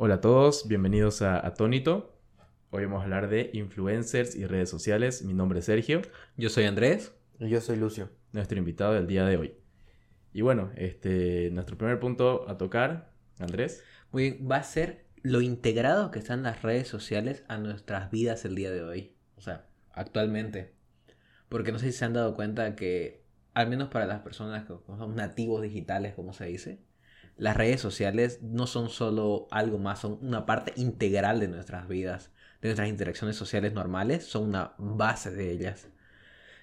Hola a todos, bienvenidos a Atónito. Hoy vamos a hablar de influencers y redes sociales. Mi nombre es Sergio. Yo soy Andrés. Y yo soy Lucio. Nuestro invitado del día de hoy. Y bueno, este, nuestro primer punto a tocar, Andrés. Muy bien, va a ser lo integrado que están las redes sociales a nuestras vidas el día de hoy. O sea, actualmente. Porque no sé si se han dado cuenta que, al menos para las personas que son nativos digitales, como se dice, las redes sociales no son solo algo más, son una parte integral de nuestras vidas, de nuestras interacciones sociales normales, son una base de ellas.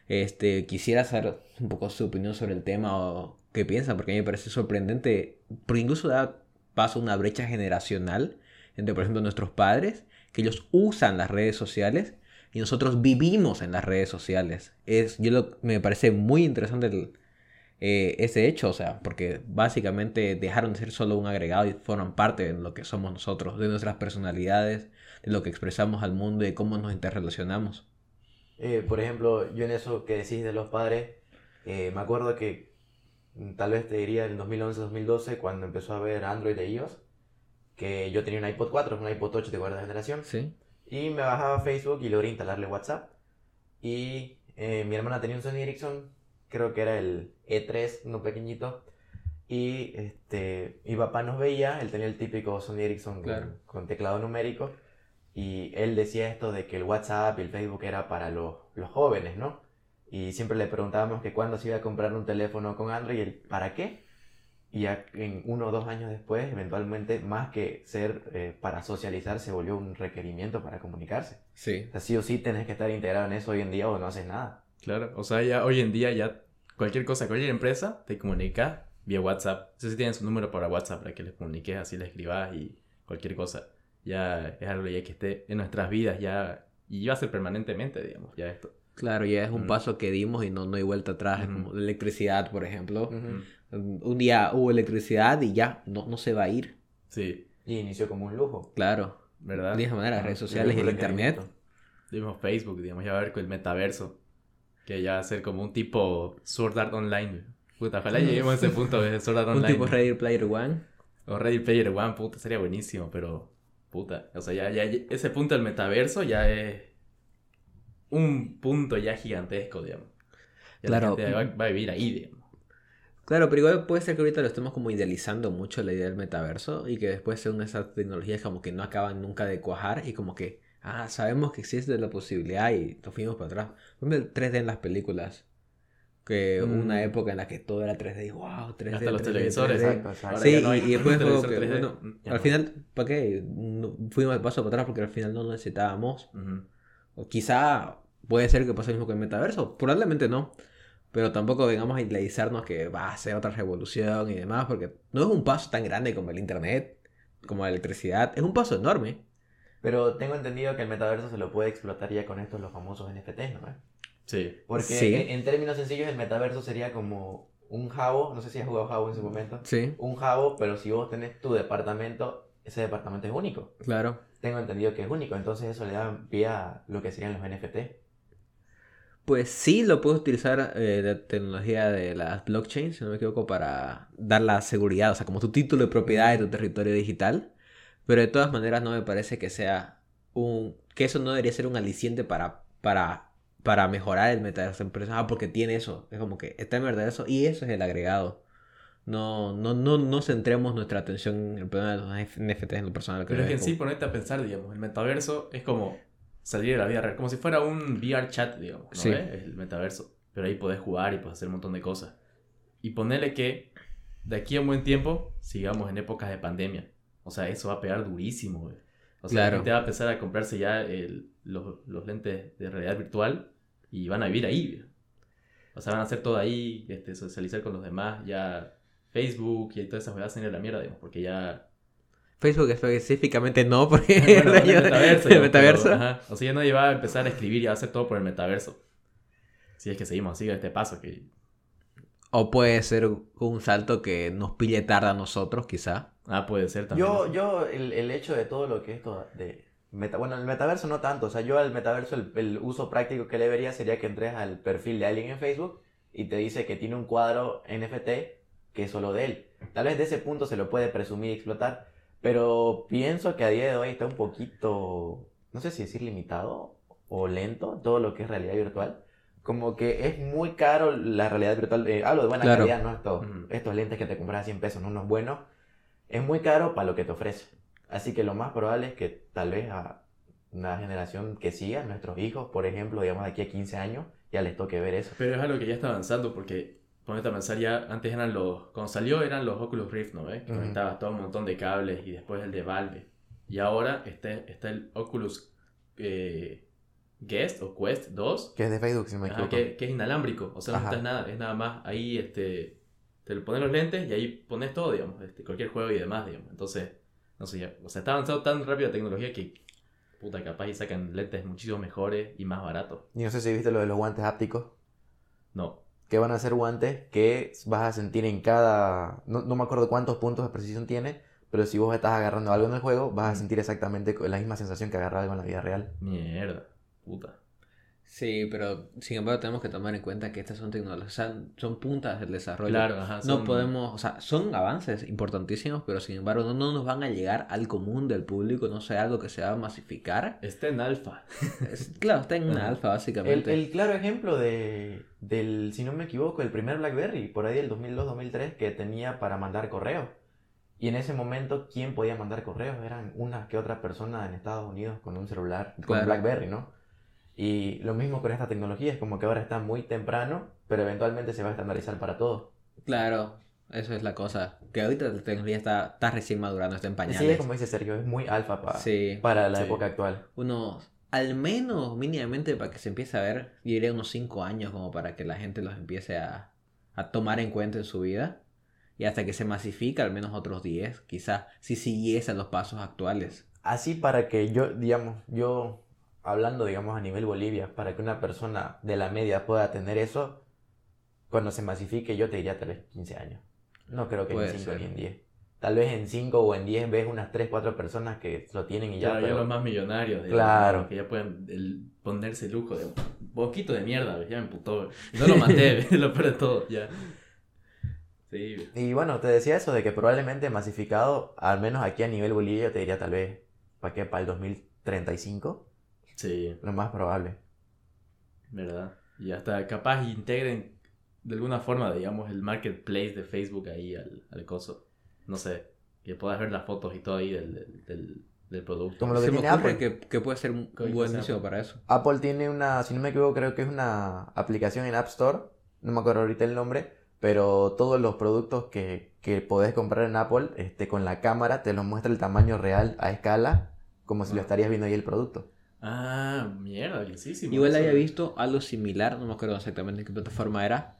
Este, quisiera saber un poco su opinión sobre el tema o qué piensa, porque a mí me parece sorprendente, porque incluso da paso a una brecha generacional entre, por ejemplo, nuestros padres, que ellos usan las redes sociales y nosotros vivimos en las redes sociales. Es, yo lo, me parece muy interesante el, eh, ese hecho, o sea, porque básicamente dejaron de ser solo un agregado y forman parte de lo que somos nosotros, de nuestras personalidades, de lo que expresamos al mundo y cómo nos interrelacionamos. Eh, por ejemplo, yo en eso que decís de los padres, eh, me acuerdo que mm, tal vez te diría en 2011-2012, cuando empezó a ver Android e iOS, que yo tenía un iPod 4, un iPod 8 de cuarta generación. Sí. Y me bajaba Facebook y logré instalarle WhatsApp. Y mi hermana tenía un Sony Ericsson creo que era el E3, uno pequeñito. Y este, mi papá nos veía, él tenía el típico Sony Ericsson con, teclado numérico. Y él decía esto de que el WhatsApp y el Facebook era para los, los jóvenes, ¿no? Y siempre le preguntábamos que cuándo se iba a comprar un teléfono con Android y él, ¿para qué? Y ya en uno o dos años después, eventualmente, más que ser eh, para socializar, se volvió un requerimiento para comunicarse. Sí. O sea, sí o sí tenés que estar integrado en eso hoy en día o no haces nada. Claro, o sea, ya hoy en día ya cualquier cosa, cualquier empresa te comunica vía WhatsApp. No sé si tienen su número para WhatsApp para que les comuniques, así les escribas y cualquier cosa. Ya es algo ya que esté en nuestras vidas ya y va a ser permanentemente, digamos, ya esto. Claro, ya es un paso que dimos y no, no hay vuelta atrás. como la electricidad, por ejemplo. Un día hubo electricidad y ya, no, no se va a ir. Sí. Y inició como un lujo. Claro. ¿Verdad? De esa manera, las redes sociales y el internet. Dimos Facebook, digamos, ya va a ver con el metaverso. Que ya va a ser como un tipo Sword Art Online. Puta, ojalá lleguemos a ese punto de Sword Art Online. Un tipo Ready Player One. O Ready Player One, puta, sería buenísimo, pero puta. O sea, ya, ya ese punto del metaverso ya es un punto ya gigantesco, digamos. claro. va, va, a vivir ahí, digamos. Claro, pero igual puede ser que ahorita lo estemos como idealizando mucho la idea del metaverso y que después sean esas tecnologías como que no acaban nunca de cuajar y como que ah, sabemos que existe la posibilidad y nos fuimos para atrás. el 3D en las películas. Que una mm. época en la que todo era 3D, wow, 3D. Hasta los televisores. Sí, y, después que, bueno, al final, ¿para qué? fuimos de paso para atrás porque al final no necesitábamos. O quizá puede ser que pase lo mismo con el metaverso, probablemente no. Pero tampoco vengamos a idealizarnos que va a ser otra revolución y demás, porque no es un paso tan grande como el internet, como la electricidad, es un paso enorme. Pero tengo entendido que el metaverso se lo puede explotar ya con estos los famosos NFTs, ¿no? Sí. Porque En, términos sencillos el metaverso sería como un jabo, no sé si has jugado jabo en su momento. Sí. Un jabo, pero si vos tenés tu departamento, ese departamento es único. Claro. Tengo entendido que es único, entonces eso le da pie a lo que serían los NFT. Pues sí, lo puedes utilizar eh, de tecnología de las blockchains, si no me equivoco, para dar la seguridad, o sea, como tu título de propiedad de tu territorio digital. Pero de todas maneras no me parece que sea un... que eso no debería ser un aliciente para, para, para mejorar el metaverso en persona. Ah, porque tiene eso. Es como que está en verdad eso y eso es el agregado. No, no, no, no centremos nuestra atención en el problema de los NFTs en lo personal. Pero es que en sí ponerte a pensar, digamos, el metaverso es como salir de la vida real, como si fuera un VR chat, digamos, ¿no? El metaverso. Pero ahí podés jugar y podés hacer un montón de cosas. Y ponerle que de aquí a un buen tiempo sigamos en épocas de pandemia. O sea, eso va a pegar durísimo, güey. O sea, la gente va a empezar a comprarse ya el, los, los, lentes de realidad virtual y van a vivir ahí, güey. O sea, van a hacer todo ahí, este, socializar con los demás, ya Facebook y todas esas cosas a la mierda, digamos, porque ya... Facebook específicamente no, porque bueno, el metaverso. el metaverso. O sea, ya nadie va a empezar a escribir y a hacer todo por el metaverso. Si es que seguimos así, este paso que... O puede ser un salto que nos pille tarde a nosotros, quizá. Ah, puede ser también. Yo, yo el, el hecho de todo lo que esto de... Meta, bueno, el metaverso no tanto, o sea, yo al metaverso el, el, uso práctico que le vería sería que entres al perfil de alguien en Facebook y te dice que tiene un cuadro NFT que es solo de él. Tal vez de ese punto se lo puede presumir y explotar, Pero pienso que a día de hoy está un poquito, no sé si decir limitado o lento todo lo que es realidad virtual. Como que es muy caro la realidad virtual. eh, hablo de buena Claro. calidad, ¿no? Estos, estos lentes que te compras a 100 pesos, ¿no? Unos buenos. Es muy caro para lo que te ofrece. Así que lo más probable es que tal vez a una generación que siga, nuestros hijos, por ejemplo, digamos de aquí a 15 años, ya les toque ver eso. Pero es algo que ya está avanzando porque, ponete a pensar ya, antes eran los, cuando salió eran los Oculus Rift, ¿no ves? Que Ujú. conectabas todo un montón de cables y después el de Valve. Y ahora está, está el Oculus eh, Guest o Quest 2, Que es de Facebook, si no me ajá, equivoco. que, que es inalámbrico, o sea, no necesitas nada, es nada más ahí, este, te pones los lentes y ahí pones todo, digamos, este, cualquier juego y demás, digamos. Entonces, no sé, ya, o sea, está avanzando tan rápido la tecnología que, puta, capaz y sacan lentes muchísimo mejores y más baratos. Y no sé si viste lo de los guantes hápticos. No, que van a ser guantes que vas a sentir en cada... No, no me acuerdo cuántos puntos de precisión tiene, pero si vos estás agarrando algo en el juego, vas a sentir exactamente la misma sensación que agarrar algo en la vida real. mierda, puta. Sí, pero sin embargo tenemos que tomar en cuenta que estas son tecnologías, son, puntas del desarrollo. Claro, ajá. No son- podemos, o sea, son avances importantísimos, pero sin embargo no, no nos van a llegar al común del público, no sé, algo que se va a masificar. Está en alfa. Es- claro, está en una alfa El, básicamente. el claro ejemplo de, del, si no me equivoco, el primer BlackBerry, por ahí del 2002-2003, que tenía para mandar correos. Y en ese momento, ¿quién podía mandar correos? Eran unas que otras personas en Estados Unidos con un celular, con Claro. BlackBerry, ¿no? Y lo mismo con esta tecnología, es como que ahora está muy temprano, pero eventualmente se va a estandarizar para todo. Claro, eso es la cosa. Que ahorita la tecnología está, está recién madurando, está en pañales. Sí, es como dice Sergio, es muy alfa pa- Sí. para la Sí. época actual. unos, al menos mínimamente para que se empiece a ver, yo diría unos 5 años como para que la gente los empiece a, a tomar en cuenta en su vida. Y hasta que se masifica, al menos otros 10, quizás, si siguiese los pasos actuales. Así para que yo, digamos, yo hablando, digamos, a nivel Bolivia, para que una persona de la media pueda tener eso, cuando se masifique, yo te diría tal vez 15 años. No creo que Puede en 5 ser. ni en 10. Tal vez en 5 o en 10 ves unas 3, 4 personas que lo tienen y ya, Ya, ya pero- los más millonarios. digamos, Claro. Que ya pueden el- ponerse lujo de un poquito de mierda, ¿ves? ya me emputó. No lo maté, lo peor de todo, ya. Sí. Y bueno, te decía eso de que probablemente masificado, al menos aquí a nivel Bolivia, yo te diría tal vez, ¿para qué? Para el 2035, sí, lo más probable. verdad. Y hasta capaz integren de alguna forma, digamos, el marketplace de Facebook ahí al, al coso. No sé, que puedas ver las fotos y todo ahí del, del, del, del producto. Como lo que se me tiene ocurre Apple. que, que puede ser un buenísimo Apple. para eso. Apple tiene una, si no me equivoco, creo que es una aplicación en App Store, no me acuerdo ahorita el nombre, pero todos los productos que, que podés comprar en Apple, este, con la cámara te los muestra el tamaño real a escala, como si lo estarías viendo ahí el producto. Ah, mierda, bellísimo. Igual eso. había visto algo similar, no me acuerdo exactamente en qué plataforma era,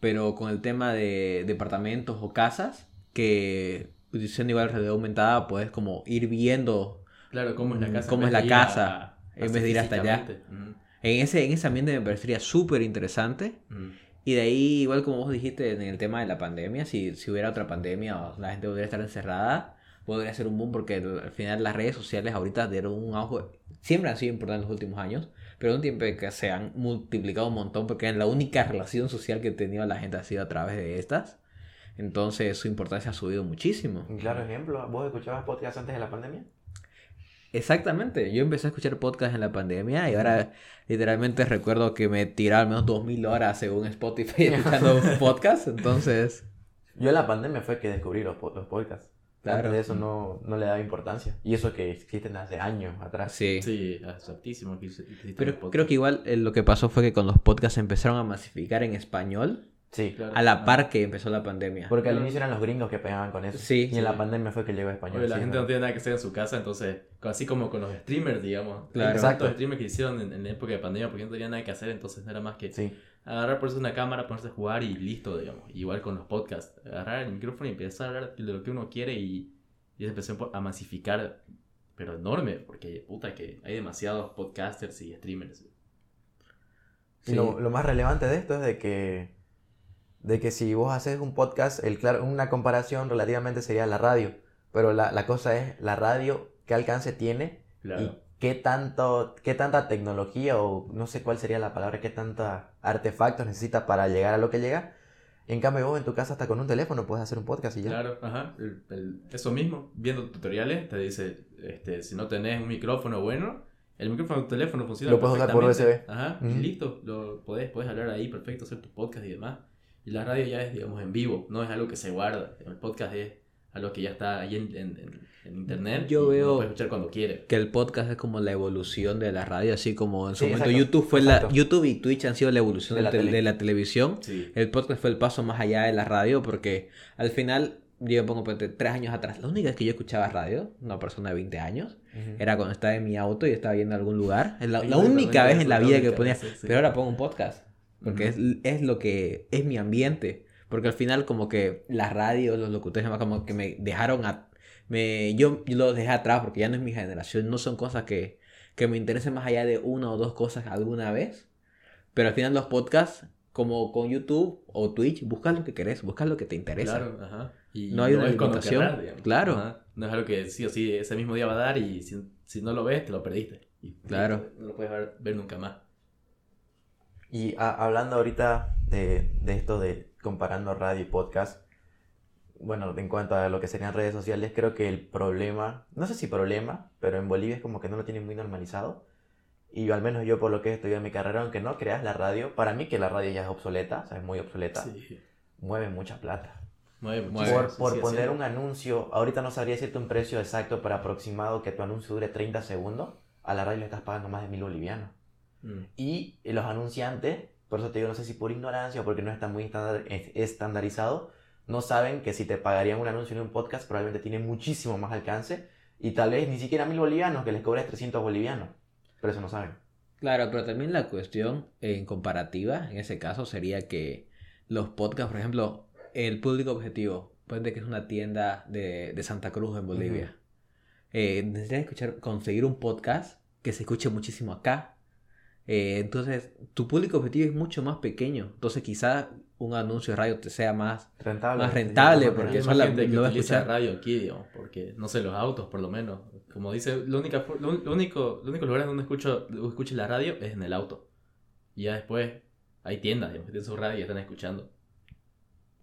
pero con el tema de departamentos o casas, que utilizando igual realidad aumentada puedes como ir viendo Claro, cómo es la Mm, casa. cómo en es vez la ir a- casa, en vez de ir hasta allá. Mm, En ese, en ese ambiente me parecería súper interesante. mm. Y de ahí, igual como vos dijiste en el tema de la pandemia, si, si hubiera otra pandemia o la gente podría estar encerrada, podría ser un boom porque al al final las redes sociales ahorita dieron un auge, siempre han sido importantes en los últimos años, pero un tiempo que se han multiplicado un montón porque la única relación social que tenía la gente ha sido a través de estas. Entonces su importancia ha subido muchísimo. Claro ejemplo, ¿vos escuchabas podcast antes de la pandemia? Exactamente, yo empecé a escuchar podcast en la pandemia y ahora literalmente recuerdo que me tiraba al menos 2000 horas según Spotify escuchando podcast, entonces... Yo en la pandemia fue que descubrí los, los podcasts. Claro. Antes de eso no, no le daba importancia. Y eso que existen hace años atrás. Sí. Sí, exactísimo. Pero creo que igual eh, lo que pasó fue que con los podcasts empezaron a masificar en español Sí. Claro. a la Ah. par que empezó la pandemia. Porque al inicio eran los gringos que pegaban con eso. Sí. Y en la pandemia fue que llegó a español. Oye, la sí, gente ¿no? no tiene nada que hacer en su casa, entonces, así como con los streamers, digamos. Claro. Exacto. tantos streamers que hicieron en, en la época de pandemia porque no tenían nada que hacer, entonces no era más que Sí. Agarrar, ponerse una cámara, ponerse a jugar y listo, digamos. Igual con los podcasts. Agarrar el micrófono y empezar a hablar de lo que uno quiere y, y se empezó a masificar, pero enorme, porque puta que hay demasiados podcasters y streamers. Y Sí. lo, lo más relevante de esto es de que, de que si vos haces un podcast, el, claro, una comparación relativamente sería la radio. Pero la, la cosa es la radio, qué alcance tiene Claro. y qué, tanto, qué tanta tecnología o no sé cuál sería la palabra, qué tanta artefactos necesita para llegar a lo que llega. En cambio, vos en tu casa hasta con un teléfono puedes hacer un podcast y ya. Claro, ajá. el- el- eso mismo, viendo tutoriales, te dice, este, si no tenés un micrófono bueno, el micrófono de tu teléfono funciona Lo puedes usar por. USB. Ajá, y Ujú. listo, lo podés, podés hablar ahí perfecto, hacer tu podcast y demás. Y la radio ya es, digamos, en vivo, no es algo que se guarda. El podcast es algo que ya está ahí en, en- en- internet. Yo y veo- puede escuchar cuando quiere. Que el podcast es como la evolución de la radio, así como en su Sí, momento exacto, YouTube fue la. YouTube y Twitch han sido la evolución De de la tele- de la televisión. Sí. El podcast fue el paso más allá de la radio porque al final, yo pongo tres años atrás, la única vez que yo escuchaba radio, una persona de 20 años, Ujú. era cuando estaba en mi auto y estaba yendo a algún lugar. Es la, la única vez en la vida que ponía. sí, sí. Pero ahora pongo un podcast. Porque Ujú. es, es lo que es mi ambiente. Porque al final como que la radio, los locutores demás como que me dejaron a... Me, yo, yo los dejé atrás porque ya no es mi generación. No son cosas que, que me interesen más allá de una o dos cosas alguna vez. Pero al final los podcasts, como con YouTube o Twitch, buscas lo que querés, buscas lo que te interesa. Claro, ajá. Y No hay una limitación, claro. Ajá. No es algo que sí o sí ese mismo día va a dar y si, si no lo ves, te lo perdiste. Y Claro. No lo puedes ver, ver nunca más. Y a- hablando ahorita de, de esto de comparando radio y podcast, bueno, en cuanto a lo que serían redes sociales, creo que el problema, no sé si problema, pero en Bolivia es como que no lo tienen muy normalizado. Y al menos yo por lo que he estudiado en mi carrera, aunque no creas la radio, para mí que la radio ya es obsoleta, o sea, es muy obsoleta, Sí. mueve mucha plata. Mueve Mueve, Por, por sí, poner sí. un anuncio, ahorita no sabría decirte un precio exacto para aproximado que tu anuncio dure 30 segundos, a la radio le estás pagando más de mil bolivianos. Mm. Y los anunciantes, por eso te digo, no sé si por ignorancia o porque no está muy estandarizado, no saben que si te pagarían un anuncio en un podcast probablemente tiene muchísimo más alcance y tal vez ni siquiera mil bolivianos, que les cobres 300 bolivianos. Pero eso no saben. Claro, pero también la cuestión en comparativa, en ese caso, sería que los podcasts, por ejemplo, el público objetivo, puede que es una tienda de, de Santa Cruz en Bolivia. Eh, necesitas escuchar, conseguir un podcast que se escuche muchísimo acá. Eh, entonces, tu público objetivo es mucho más pequeño. Entonces, quizás un anuncio de radio te sea más. Rentable. Más rentable, porque eso más la- gente que lo va a utiliza escuchar. radio aquí, digamos, porque no sé, los autos por lo menos. Como dice, lo, única, lo, lo único, lo único lugar donde escucho, escucho la radio es en el auto. Y ya después hay tiendas, digamos, que tienen su radio y están escuchando.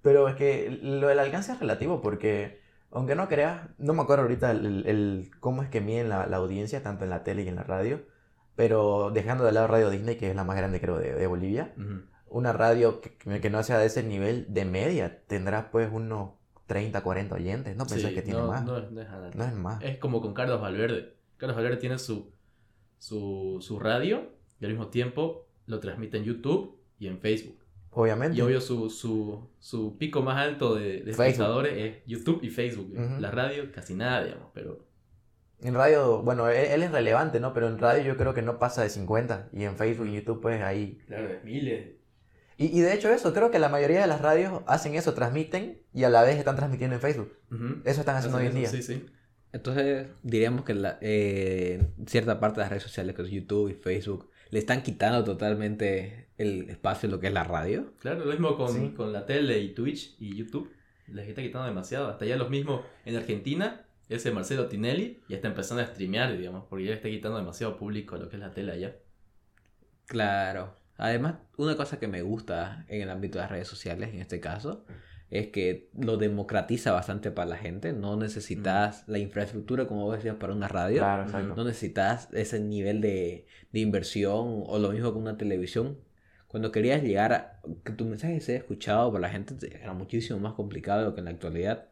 Pero es que lo del alcance es relativo porque, aunque no creas, no me acuerdo ahorita el, el- el- cómo es que miden la, la audiencia, tanto en la tele y en la radio, pero dejando de lado Radio Disney, que es la más grande creo de, de Bolivia, una radio que, que no sea de ese nivel de media tendrá pues unos 30, 40 oyentes, no pensás Sí, que tiene no, más, No no, es, no es nada. es más. Es como con Carlos Valverde. Carlos Valverde tiene su, su, su radio y al mismo tiempo lo transmite en YouTube y en Facebook. Obviamente. Y obvio su, su, su pico más alto de, de espectadores es YouTube y Facebook. Ujú. La radio casi nada, digamos, pero... En radio, bueno, él, él es relevante, ¿no? Pero en radio yo creo que no pasa de 50 y en Facebook y YouTube pues ahí Claro, es miles. Y, y de hecho eso, creo que la mayoría de las radios hacen eso, transmiten y a la vez están transmitiendo en Facebook. Eso están haciendo hoy en Hacen día. Sí, sí. Entonces, diríamos que la, eh, cierta parte de las redes sociales, que es YouTube y Facebook, le están quitando totalmente el espacio de lo que es la radio. Claro, lo mismo con, Sí. con la tele y Twitch y YouTube. Les está quitando demasiado. Hasta ya los mismos en Argentina, ese Marcelo Tinelli ya está empezando a streamear, digamos, porque ya le está quitando demasiado público a lo que es la tele allá. Claro. Además, una cosa que me gusta en el ámbito de las redes sociales, en este caso, es que lo democratiza bastante para la gente. No necesitas la infraestructura, como vos decías, para una radio. Claro, exacto. No necesitas ese nivel de, de inversión o lo mismo con una televisión. Cuando querías llegar a que tu mensaje sea escuchado por la gente era muchísimo más complicado de lo que en la actualidad.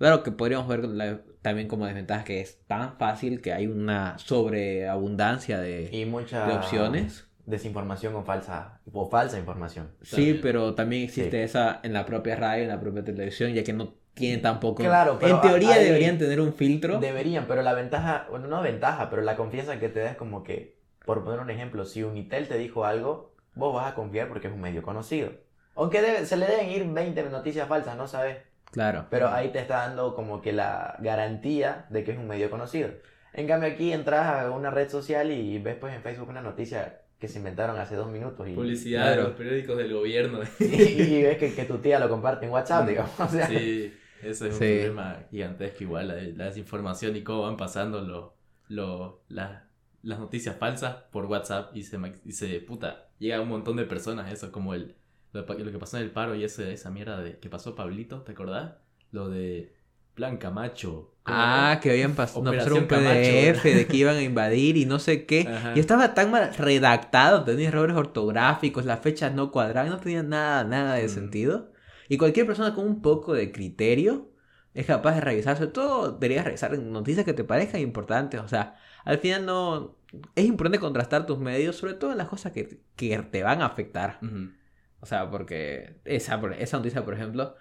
Claro que podríamos ver la- también como desventaja que es tan fácil que hay una sobreabundancia de, Y mucha de opciones. desinformación o falsa, o falsa información. Sí, También. pero también existe Sí. esa en la propia radio, en la propia televisión, ya que no tienen tampoco... Claro, pero en teoría ahí- deberían tener un filtro. Deberían, pero la ventaja, bueno, no ventaja, pero la confianza que te da es como que, por poner un ejemplo, si Unitel te dijo algo, vos vas a confiar porque es un medio conocido. Aunque debe- se le deben ir 20 noticias falsas, no sabes. Claro. Pero ahí te está dando como que la garantía de que es un medio conocido. En cambio aquí entras a una red social y ves pues en Facebook una noticia que se inventaron hace dos minutos y, Publicidad Claro. de los periódicos del gobierno. y, y ves que, que tu tía lo comparte en WhatsApp, digamos. O sea, Sí, eso es un Sí. problema gigantesco igual, la, la desinformación y cómo van pasando lo, lo, la- las noticias falsas por WhatsApp y se, y se, puta, llega a un montón de personas eso, como el, Lo, lo que pasó en el paro y ese, esa mierda de que pasó Pablito, ¿te acordás? Lo de Plan Camacho. Ah, que habían pasado un PDF de que iban a invadir y no sé qué. Y estaba tan mal redactado, tenía errores ortográficos, las fechas no cuadraban, no tenía nada, nada de mm. sentido. Y cualquier persona con un poco de criterio es capaz de revisar, sobre todo deberías revisar noticias que te parezcan importantes. O sea, al final no... Es importante contrastar tus medios, sobre todo en las cosas que, que te van a afectar. O sea, porque esa, esa noticia, por ejemplo,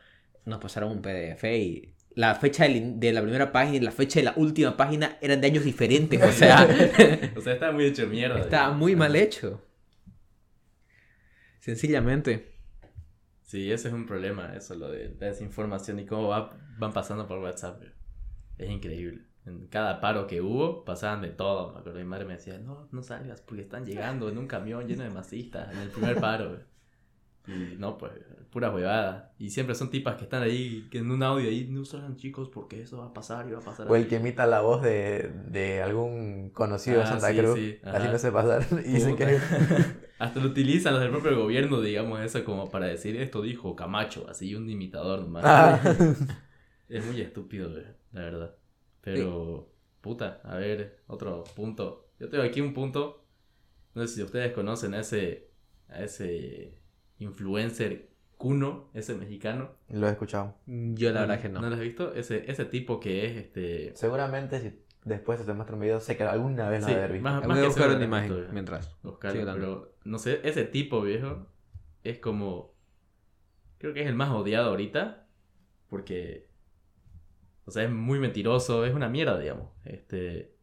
nos pasaron un PDF y la fecha de la primera página y la fecha de la última página eran de años diferentes. O sea, o sea estaba muy hecho mierda. Estaba muy mal hecho. Sencillamente. Sí, ese es un problema, eso, lo de desinformación y cómo van pasando por WhatsApp. Es increíble. En cada paro que hubo, pasaban de todo. Me acuerdo, mi madre me decía, no, no salgas porque están llegando en un camión lleno de masistas en el primer paro. Y no, pues, pura huevada. Y siempre son tipas que están ahí, que en un audio ahí, no salgan chicos porque eso va a pasar y va a pasar. O el que imita la voz de, de algún conocido de ah, Santa Cruz. Así no sé pasar. Y dicen que... Hasta lo utilizan los del propio gobierno, digamos, eso como para decir esto dijo Camacho, así un imitador nomás. Ah. Es muy estúpido, la verdad. Pero, puta, a ver, otro punto. Yo tengo aquí un punto. No sé si ustedes conocen a ese, a ese influencer Kuno, ese mexicano. Lo he escuchado. Yo la verdad que no. ¿No lo has visto? Ese, ese tipo que es este. Seguramente si después te muestra un video, sé que alguna vez lo sí, haber visto. Más, más que buscar una imagen mientras. pero no sé, ese tipo viejo es como. Creo que es el más odiado ahorita. Porque. O sea, es muy mentiroso, es una mierda, digamos. Este.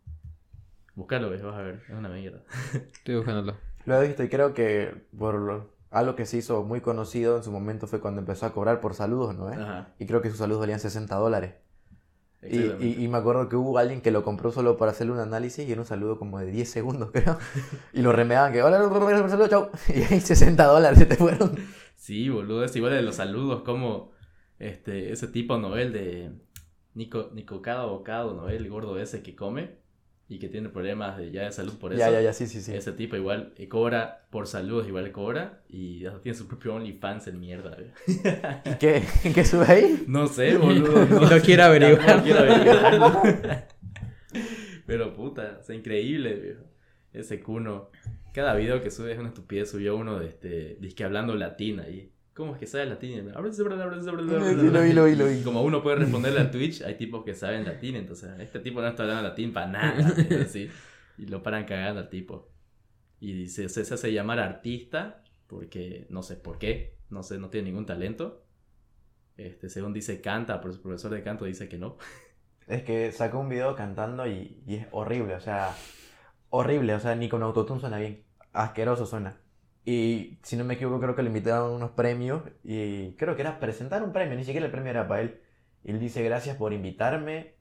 Buscarlo, vas a ver, es una mierda. Estoy buscándolo. Lo he visto y creo que por lo, algo que se hizo muy conocido en su momento fue cuando empezó a cobrar por saludos, ¿no? Y creo que sus saludos valían 60 dólares. Y, y, me acuerdo que hubo alguien que lo compró solo para hacerle un análisis y era un saludo como de 10 segundos, creo. Y lo remedaban que, hola, saludo, chau. Y ahí 60 dólares se te fueron. Sí, boludo, es igual de los saludos, como este, ese tipo Noel de Nico, Nico Cada Bocado, Noel, el gordo ese que come y que tiene problemas de, ya de salud por eso. Ya, ya, ya, sí, sí, sí. Ese tipo igual eh, cobra por saludos, igual cobra y ya tiene su propio OnlyFans en mierda. ¿Y qué, qué sube ahí? No sé, boludo. No, no quiero averiguar. No quiero averiguarlo. Pero puta, es increíble, viejo. Ese cuno. Cada video que sube es una estupidez. Subió uno de este, disque hablando latín ahí. ¿Cómo es que sabe latín? Como uno puede responderle a Twitch, hay tipos que saben latín, entonces este tipo no está hablando latín para nada. y lo paran cagando al tipo. Y se, se, hace llamar artista porque no sé por qué, no sé, no tiene ningún talento. Este, según dice canta, pero su profesor de canto dice que no. Es que sacó un video cantando y, y es horrible, o sea, horrible, o sea, ni con autotune suena bien. Asqueroso suena. Y si no me equivoco, creo que le invitaron unos premios. Y creo que era presentar un premio, ni siquiera el premio era para él. Y él dice, gracias por invitarme.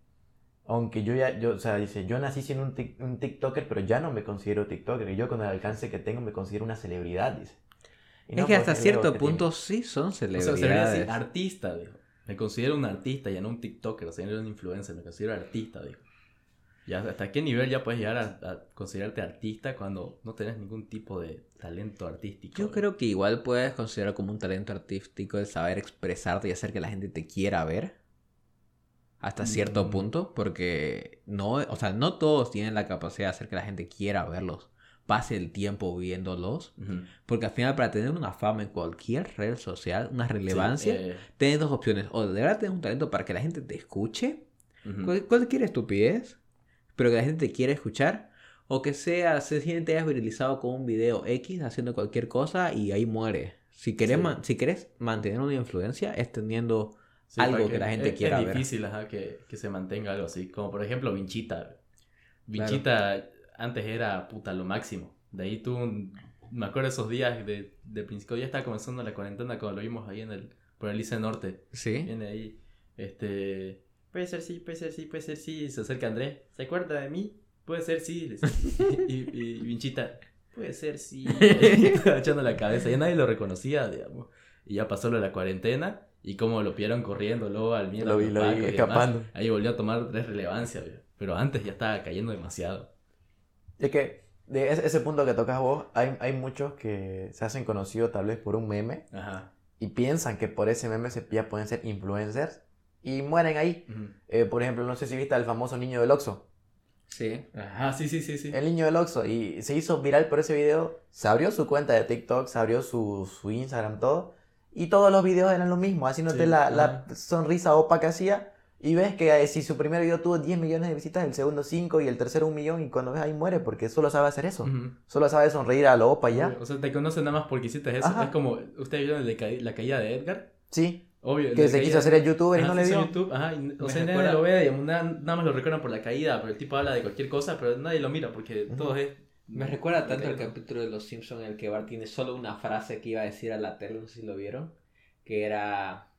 Aunque yo ya, yo, o sea, dice, yo nací siendo un, un TikToker, pero ya no me considero TikToker. Y yo con el alcance que tengo me considero una celebridad, dice. es que hasta cierto punto sí son celebridades. O sea, artista, dijo. Me considero un artista, ya no un TikToker, o sea, no un influencer, me considero artista, dijo. Ya, ¿Hasta qué nivel ya puedes llegar a, considerarte artista cuando no tenés ningún tipo de talento artístico? Yo creo que igual puedes considerar como un talento artístico el saber expresarte y hacer que la gente te quiera ver. Hasta cierto mm. punto, porque no, o sea, no todos tienen la capacidad de hacer que la gente quiera verlos, pase el tiempo viéndolos, porque al final para tener una fama en cualquier red social, una relevancia, eh. tienes dos opciones, o de verdad tienes un talento para que la gente te escuche, cualquier estupidez, pero que la gente te quiera escuchar, o que sea, se siente hayas viralizado con un video X haciendo cualquier cosa y ahí muere. Si quieres, si quieres mantener una influencia, es teniendo algo que, la gente quiera ver. Es difícil que, que, se mantenga algo así. Como por ejemplo Vinchita. Vinchita antes era puta lo máximo. De ahí tú, me acuerdo esos días de, de principio, ya estaba comenzando la cuarentena cuando lo vimos ahí en el, por el ICE Norte. Sí. Viene ahí, este, Puede ser sí, puede ser sí, puede ser sí. Se acerca André. ¿Se acuerda de mí? Puede ser sí. y, y, Vinchita, puede ser sí. echando la cabeza. Ya nadie lo reconocía, digamos. Y ya pasó lo de la cuarentena. Y como lo vieron corriendo luego al miedo. Lo vi, lo vi, escapando. ahí volvió a tomar tres relevancia, Pero antes ya estaba cayendo demasiado. Es que de ese, ese punto que tocas vos, hay, hay muchos que se hacen conocidos tal vez por un meme Ajá. y piensan que por ese meme se, ya pueden ser influencers y mueren ahí. Ujú. Eh, por ejemplo, no sé si viste al famoso niño del Oxxo. Sí. Ajá, sí, sí, sí, sí. El niño del Oxxo. Y se hizo viral por ese video. Se abrió su cuenta de TikTok, se abrió su, su Instagram, todo. Y todos los videos eran lo mismo, haciéndote Sí, la, la sonrisa opa que hacía. Y ves que eh, si su primer video tuvo 10 millones de visitas, el segundo 5 y el tercero 1 millón. Y cuando ves ahí muere porque solo sabe hacer eso. Ujú. Solo sabe sonreír a lo opa ya. O sea, te conocen nada más porque hiciste eso. Ajá. Es como, ¿ustedes vieron ca- la caída de Edgar? Sí. Obvio. Que se caída- quiso hacer el youtuber y Ajá, no le dio. YouTube, ajá, y, o Me sea, nadie lo ve, digamos, nada, nada más lo recuerdan por la caída, pero el tipo habla de cualquier cosa, pero nadie lo mira porque Ujú. todo es... Me recuerda tanto el capítulo de Los Simpsons en el que Bart tiene solo una frase que iba a decir a la tele, no sé si lo vieron, que era...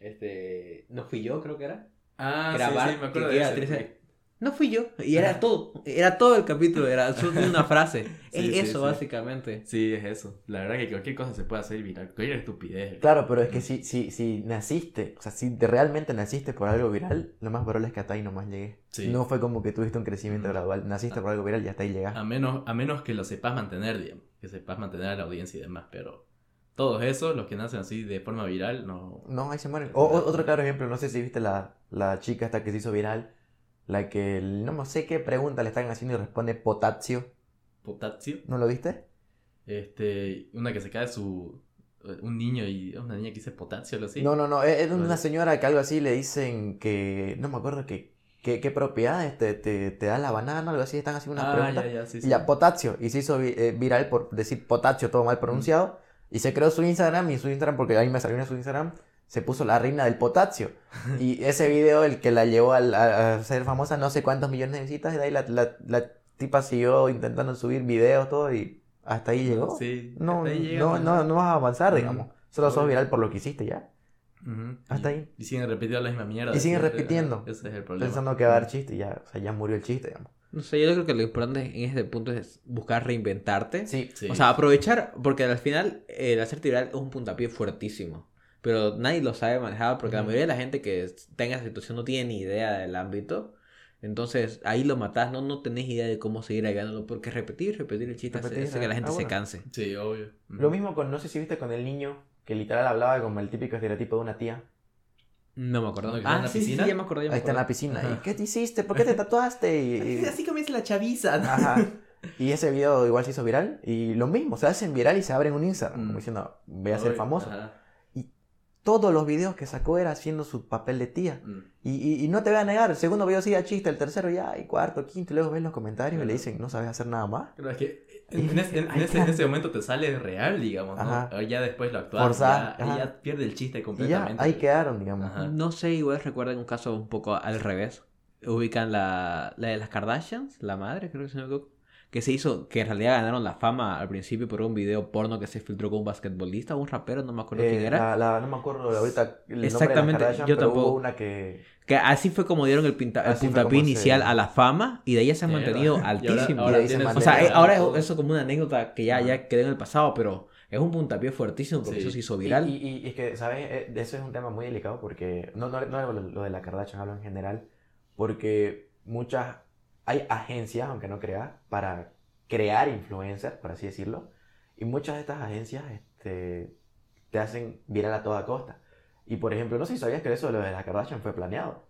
Este... No fui yo, creo que era. Ah, Era sí, Bart, sí, me acuerdo que de ese. No fui yo. Y era todo. Era todo el capítulo. Era solo una frase. Sí, es sí, eso, sí. básicamente. Sí, es eso. La verdad que cualquier cosa se puede hacer viral. Cualquier estupidez. Claro, pero es que si, si, si naciste, o sea, si de- realmente naciste por algo viral, lo más probable es que hasta ahí nomás llegues. Sí. No fue como que tuviste un crecimiento Mm. gradual. Naciste por algo viral y hasta ahí llegaste. A menos, a menos que lo sepas mantener, digamos. Que sepas mantener a la audiencia y demás, pero... Todos esos, los que nacen así de forma viral, no... No, ahí se mueren. O, otro claro ejemplo, no sé si viste la, la chica esta que se hizo viral, la que no sé qué pregunta le están haciendo y responde potasio. Potasio. ¿No lo viste? Este, una que se cae su... Un niño y una niña que dice potasio algo así. No, no, no. Es, Vale. una señora que algo así le dicen que. No me acuerdo que, que- qué propiedades te, te, te da la banana, algo así. Están haciendo unas ah, preguntas. ya, ya, sí, Y ya, potasio. Y se hizo eh, viral por decir potasio, todo mal pronunciado. Y se creó su Instagram. Y su Instagram, porque ahí me salió en su Instagram, se puso la reina del potasio. Y ese video, el que la llevó a, a ser famosa, no sé cuántos millones de visitas. Y de ahí la, la, la tipa siguió intentando subir videos, todo. Y hasta ahí llegó. Sí, No, hasta ahí llega, no, no, no vas a avanzar, digamos. Solo sos viral por lo que hiciste ya. Hasta Y- ahí. Y siguen repitiendo la misma mierda. Y siguen siempre, repitiendo. Ese es el problema. Pensando que va a dar chiste y ya, o sea, ya murió el chiste, digamos. No sé, yo creo que lo importante en este punto es buscar reinventarte. Sí, Sí. O sea, aprovechar, porque al final el hacerte viral es un puntapié fuertísimo. Pero nadie lo sabe manejar porque la mayoría de la gente que en esa situación no tiene ni idea del ámbito. Entonces ahí lo matás, no, no tenés idea de cómo seguir ayudándolo. Porque repetir, repetir el chiste hace- Repetir, hace que la ah, gente se canse. Sí, obvio. Lo mismo con, no sé si viste con el niño que literal hablaba como el típico estereotipo de una tía. No me acuerdo. ¿No que está en Ah, la sí, sí, ya me acordé. ya me Ahí está en la piscina. Ajá. ¿Y qué te hiciste? ¿Por qué te tatuaste? Y, y- Así comienza la chaviza. Ajá. Y ese video igual se hizo viral. Y lo mismo, se hacen viral y se abren un Instagram. Mm. Como diciendo, voy a ser famoso. ajá. Todos los videos que sacó era haciendo su papel de tía. Mm. Y, y, y no te voy a negar, el segundo video sí chiste, el tercero ya, y cuarto, quinto, y luego ves los comentarios y le dicen, no sabes hacer nada más. Pero es que en, en ese, en ese- en ese momento te sale real, digamos, ¿no? Ajá. Ahora Ya después lo actual. Forzar, ya, ya pierde el chiste Y ya, completamente. ahí quedaron, digamos. Ajá. No sé, igual recuerdan un caso un poco al revés. Ubican la, la de las Kardashians, la madre, creo que se me equivoco. Que se hizo, que en realidad ganaron la fama al principio por un video porno que se filtró con un basquetbolista o un rapero, no me acuerdo Eh, quién era. la- la- no me acuerdo ahorita el nombre de las Exactamente, yo tampoco. hubo una que... Que así fue como dieron el, pinta- el puntapié se- inicial a la fama y de ahí se han Sí, mantenido ¿verdad? Altísimo. ahora- se o sea, eh, ahora es eso como una anécdota que ya, ya quedó en el pasado, pero es un puntapié fuertísimo porque Sí. eso se hizo Y, viral. y- y es que, ¿sabes? Eh, Eso es un tema muy delicado porque... No, no, no lo, lo de la Kardashian, hablo en general. Porque muchas... Hay agencias, aunque no creas, para crear influencers, por así decirlo. Y muchas de estas agencias este, te hacen viral a toda costa. Y por ejemplo, no sé si sabías que eso de lo de la Kardashian fue planeado.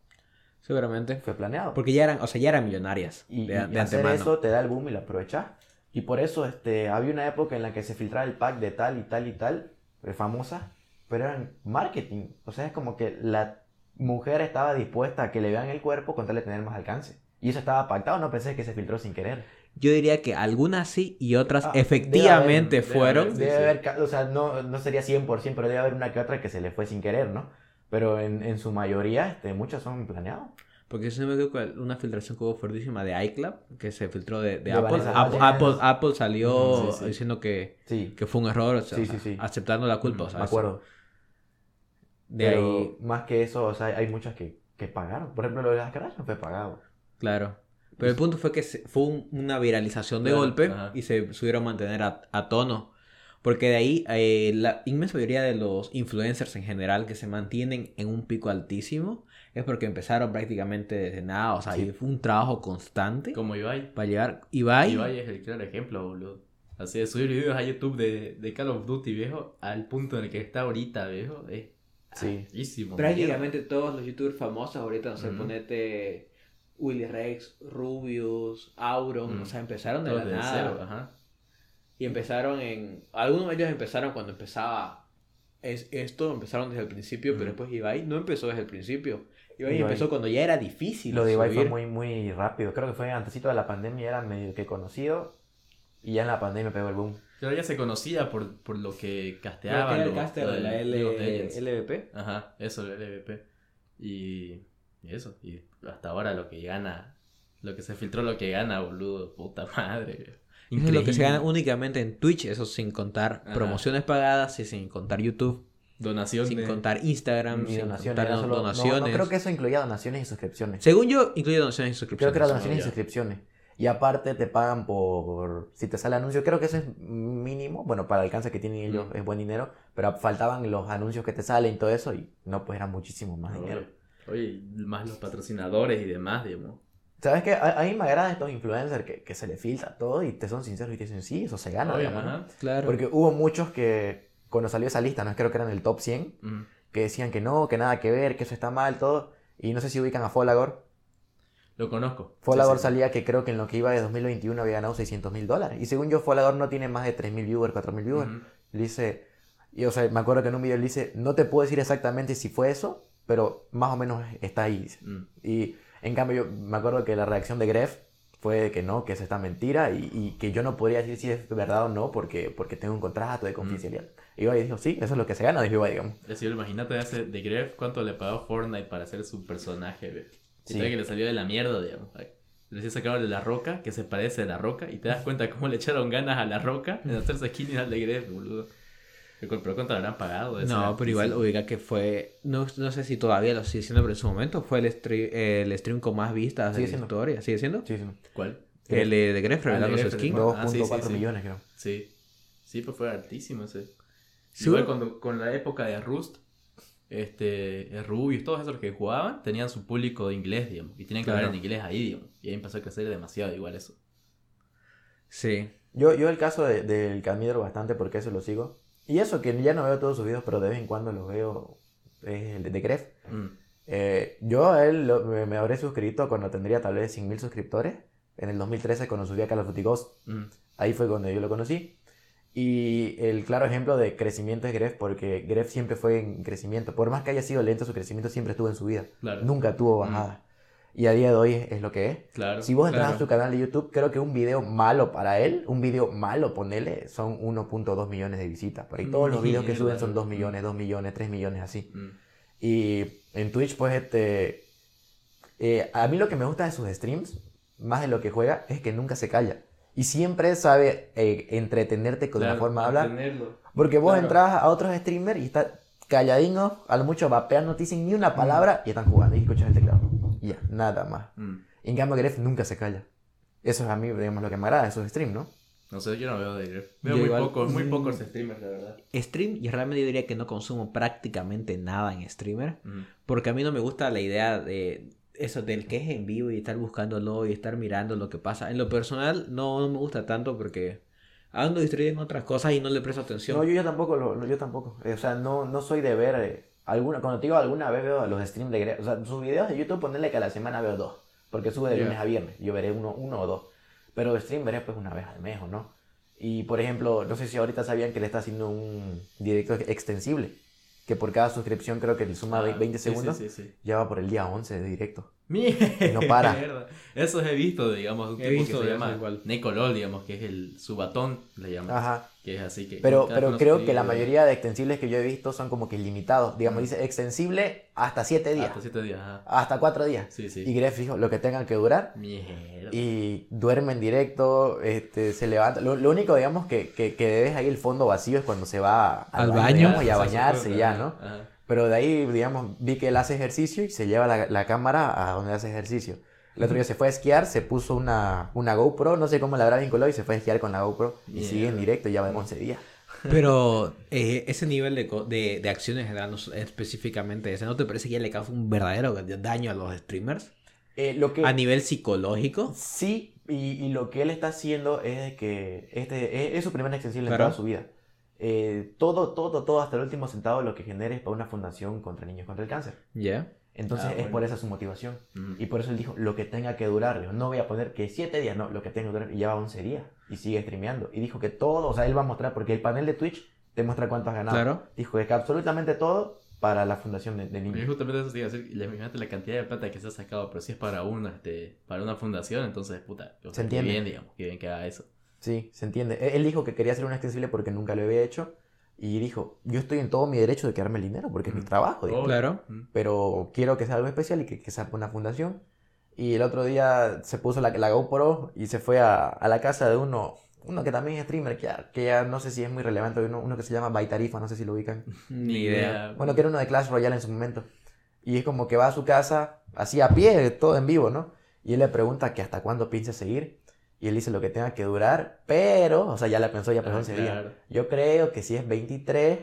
Seguramente. Fue planeado. Porque ya eran, o sea, ya eran millonarias Y, de, y de hacer antemano. eso te da el boom y lo aprovechas. Y por eso este, había una época en la que se filtraba el pack de tal y tal y tal, eh, famosa, pero eran marketing. O sea, es como que la mujer estaba dispuesta a que le vean el cuerpo con tal de tener más alcance. Y eso estaba pactado, no pensé que se filtró sin querer. Yo diría que algunas sí y otras Ah, efectivamente debe haber, fueron. Debe haber, o sea, no, no sería 100%, pero debe haber una que otra que se le fue sin querer, ¿no? Pero en, en su mayoría, este, muchas son planeados. Porque si no me equivoco, una filtración que hubo fuertísima de iCloud, que se filtró de, de De Apple. Apple. Apple. Apple salió Ujú, sí, sí. diciendo que, Sí, que fue un error, o sea, Sí, sí, sí. aceptando la culpa. O sea, me acuerdo. De pero ahí, más que eso, o sea, hay muchas que, que pagaron. Por ejemplo, lo de las Kardashian fue pagado. Claro. Pero el punto fue que se- fue un- una viralización de Claro, golpe ajá. y se subieron a mantener a, a tono. Porque de ahí, eh, la inmensa mayoría de los influencers en general que se mantienen en un pico altísimo es porque empezaron prácticamente desde nada, o sea, y fue un trabajo constante Como Ibai. para llegar. Ibai, Ibai es el claro ejemplo, boludo. Así de subir videos a YouTube de, de Call of Duty, viejo, al punto en el que está ahorita, viejo, es Sí. prácticamente todos los youtubers famosos ahorita, no sé, Ujú. ponete Willy Rex, Rubius, Auron, Mm. o sea, empezaron de Todos la desde nada. cero, ajá. Y empezaron en. Algunos de ellos empezaron cuando empezaba es, esto, empezaron desde el principio, pero Ujú. después Ibai no empezó desde el principio. Ibai, Ibai- empezó cuando ya era difícil. Lo de Ibai fue muy, muy rápido. Creo que fue antesito de la pandemia, era medio que conocido. Y ya en la pandemia pegó el boom. Pero ya se conocía por, por lo que casteaban. era el lo- caster de la. L LVP. Ajá, eso, el LVP. Y, y eso, y hasta ahora lo que gana, lo que se filtró, lo que gana, boludo, puta madre. Es lo que se gana Increíble. únicamente en Twitch, eso sin contar Ajá. promociones pagadas y sin contar YouTube, Donación sin contar Instagram, Y sin donaciones. contar era no- solo- no, donaciones. No, creo que eso incluía donaciones y suscripciones. Según yo, incluye donaciones y Creo suscripciones. que era donaciones y suscripciones. Y aparte te pagan por... Si te sale anuncio, creo que eso es mínimo. Bueno, para el alcance que tienen ellos Mm. es buen dinero. Pero faltaban los anuncios que te salen y todo eso. Y no, pues era muchísimo más dinero. Oye, más los patrocinadores y demás, digamos. ¿Sabes qué? A, a mí me agradan estos influencers que, que se le filtra todo y te son sinceros y te dicen, sí, eso se gana. Digamos. Claro. Porque hubo muchos que cuando salió esa lista, no creo que eran el top 100, Mm. que decían que no, que nada que ver, que eso está mal, todo. Y no sé si ubican a Folagor. Lo conozco. Folagor Sí, sí. salía que creo que en lo que iba de 2021 había ganado 600 mil dólares. Y según yo, Folagor no tiene más de 3 mil viewers, 4 mil viewers. Le dice, y o sea, me acuerdo que en un video le dice, no te puedo decir exactamente si fue eso, pero más o menos está ahí. Mm. Y en cambio, yo me acuerdo que la reacción de Gref fue que no, que es esta mentira y, y que yo no podría decir si es verdad o no porque, porque tengo un contrato de confidencialidad. Y Ibai dijo, sí, eso es lo que se gana, dijo Ibai, digamos. Es decir, imagínate hace de Gref cuánto le pagó Fortnite para hacer su personaje, ve. Y Sí. que le salió de la mierda, digamos. Recién sacaron de La Roca, que se parece a La Roca, y te das cuenta cómo le echaron ganas a La Roca en hacerse skin al de Gref, boludo. Pero pero cuánto habrán pagado. No, pero igual ubica que fue, no, no sé si todavía lo sigue siendo, pero en su momento fue el stream, el stream con más vistas de Sigue la siendo. historia. ¿Sigue siendo? Sí, sí. ¿Cuál? El de, de Gref el revelando su skin. el- 2.4 Ah, sí, sí, sí. millones, creo. Sí. Sí, pues fue altísimo ese. Sí, Igual cuando, con la época de Rust, este, Rubius, todos esos que jugaban, tenían su público de inglés, digamos. Y tenían que hablar en inglés ahí, digamos. Y ahí empezó a crecer demasiado igual eso. Sí. Yo, yo el caso de- del Camidro bastante porque eso lo sigo. Y eso que ya no veo todos sus videos, pero de vez en cuando los veo, es el de, Gref. Mm. Eh, yo a él lo- me, me habré suscrito cuando tendría tal vez 100.000 suscriptores. En el 2013 cuando subía Call of Duty Ghost. Mm. Ahí fue cuando yo lo conocí. Y el claro ejemplo de crecimiento es Gref porque Gref siempre fue en crecimiento. Por más que haya sido lento, su crecimiento siempre estuvo en su vida. Claro. Nunca tuvo bajada. Y a día de hoy es, lo que es. Claro. Si vos entras claro. a su canal de YouTube, creo que un video malo para él, un video malo, ponele, son 1.2 millones de visitas. Por ahí todos los videos que suben son 2 loco. millones, 2 millones, 3 millones, así. Mm. Y en Twitch, pues, este. eh, a mí lo que me gusta de sus streams, más de lo que juega, es que nunca se calla. Y siempre sabe eh, entretenerte con Claro, forma de hablar. mantenerlo. Porque vos entras a otros streamers y está calladino, a lo mucho vapean, no te dicen ni una palabra y están jugando y escuchas el teclado. Ya, nada más. Mm. En cambio, Gref nunca se calla. Eso es a mí, digamos, lo que me agrada de sus streams, ¿no? No sé, yo no veo de Gref. Veo Yo muy, igual- pocos, muy Mm. pocos streamers, la verdad. Stream, y realmente yo diría que no consumo prácticamente nada en streamer. Mm. Porque a mí no me gusta la idea de eso del que es en vivo y estar buscándolo y estar mirando lo que pasa. En lo personal no, no me gusta tanto porque ando distraído en otras cosas y no le presto atención. No, yo, yo tampoco, lo, lo- yo tampoco. Eh, o sea, no, no soy de ver eh, alguna, cuando te digo alguna vez veo los streams de Gref. O sea, sus videos de YouTube, ponerle que a la semana veo dos. Porque sube de Ya. lunes a viernes. Yo veré uno, uno o dos. Pero stream veré pues una vez al mes o no. Y por ejemplo, no sé si ahorita sabían que le está haciendo un directo extensible. Que por cada suscripción creo que le suma Ah, 20 sí, sí, segundos. Sí, sí, Ya va por el día 11 de directo. Mierda. No para. Esos he visto, digamos, un He tipo visto que se llama igual. Necolol, digamos, que es el subatón, le llaman. Ajá. Que es así que. Pero, pero creo que la mayoría de extensibles que yo he visto son como que limitados. Digamos, Mm. dice extensible hasta 7 días. Hasta siete días, ajá. Hasta 4 días. Sí, sí. Y Gref dijo lo que tengan que durar. Mierda. Y duerme en directo, este, se levanta. Lo, lo único, digamos, que, que, que ves ahí el fondo vacío es cuando se va Al baño. digamos, y a bañarse ya, ¿no? ajá. Pero de ahí, digamos, vi que él hace ejercicio y se lleva la, la cámara a donde hace ejercicio. El otro día se fue a esquiar, se puso una, una GoPro, no sé cómo la habrá vinculado y se fue a esquiar con la GoPro y sigue en directo, ya va 11 días. Pero eh, ese nivel de, de, de acciones generando específicamente ese, ¿no te parece que ya le causa un verdadero daño a los streamers? Eh, lo que... A nivel psicológico. Sí, y, y lo que él está haciendo es de que este es, es su primera extensible en toda su vida. Eh, todo, todo, todo, hasta el último centavo lo que genera es para una fundación contra niños contra el cáncer. ¿Ya? Entonces Ah, es bueno. por esa su motivación. Mm. Y por eso él dijo, lo que tenga que durar. Dijo, no voy a poner que 7 días, no, lo que tenga que durar. Y lleva 11 días. Y sigue streameando. Y dijo que todo, o sea, él va a mostrar, porque el panel de Twitch te muestra cuánto has ganado. Claro. Dijo que absolutamente todo para la fundación de, de Y niños. justamente eso te iba a decir, imagínate la cantidad de plata que se ha sacado, pero si es para una, este, para una fundación, entonces, puta, o sea, Se entiende. Qué bien, digamos, qué bien que haga eso. Sí, se entiende. Él él dijo que quería hacer una extensible porque nunca lo había hecho. Y dijo, yo estoy en todo mi derecho de quedarme el dinero porque es mi Mm. trabajo. dijo. Oh, Claro. pero quiero que sea algo especial y que, que sea una fundación. Y el otro día se puso la, la GoPro y se fue a, a la casa de uno, uno que también es streamer, que ya, que ya no sé si es muy relevante, uno, uno que se llama Baitarifa, no sé si lo ubican. Ni idea. Bueno, que era uno de Clash Royale en su momento. Y es como que va a su casa, así a pie, todo en vivo, ¿no? Y él le pregunta que hasta cuándo piensa seguir. Y él dice lo que tenga que durar, pero, o sea, ya la pensó, ya pensó Ah, 11 días. claro. Yo creo que si es 23,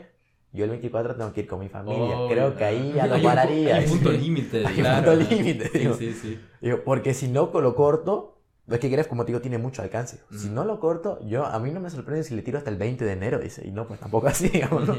yo el 24 tengo que ir con mi familia. Oh, creo que ahí ya hay lo un- pararía. Hay un punto límite, Hay un digamos. punto límite, Sí, digo. sí, sí. Digo, porque si no lo corto, es que Gref, como te digo, tiene mucho alcance. Si Mm. no lo corto, yo a mí no me sorprende si le tiro hasta el 20 de enero, dice. Y no, pues tampoco así, digamos, ¿no?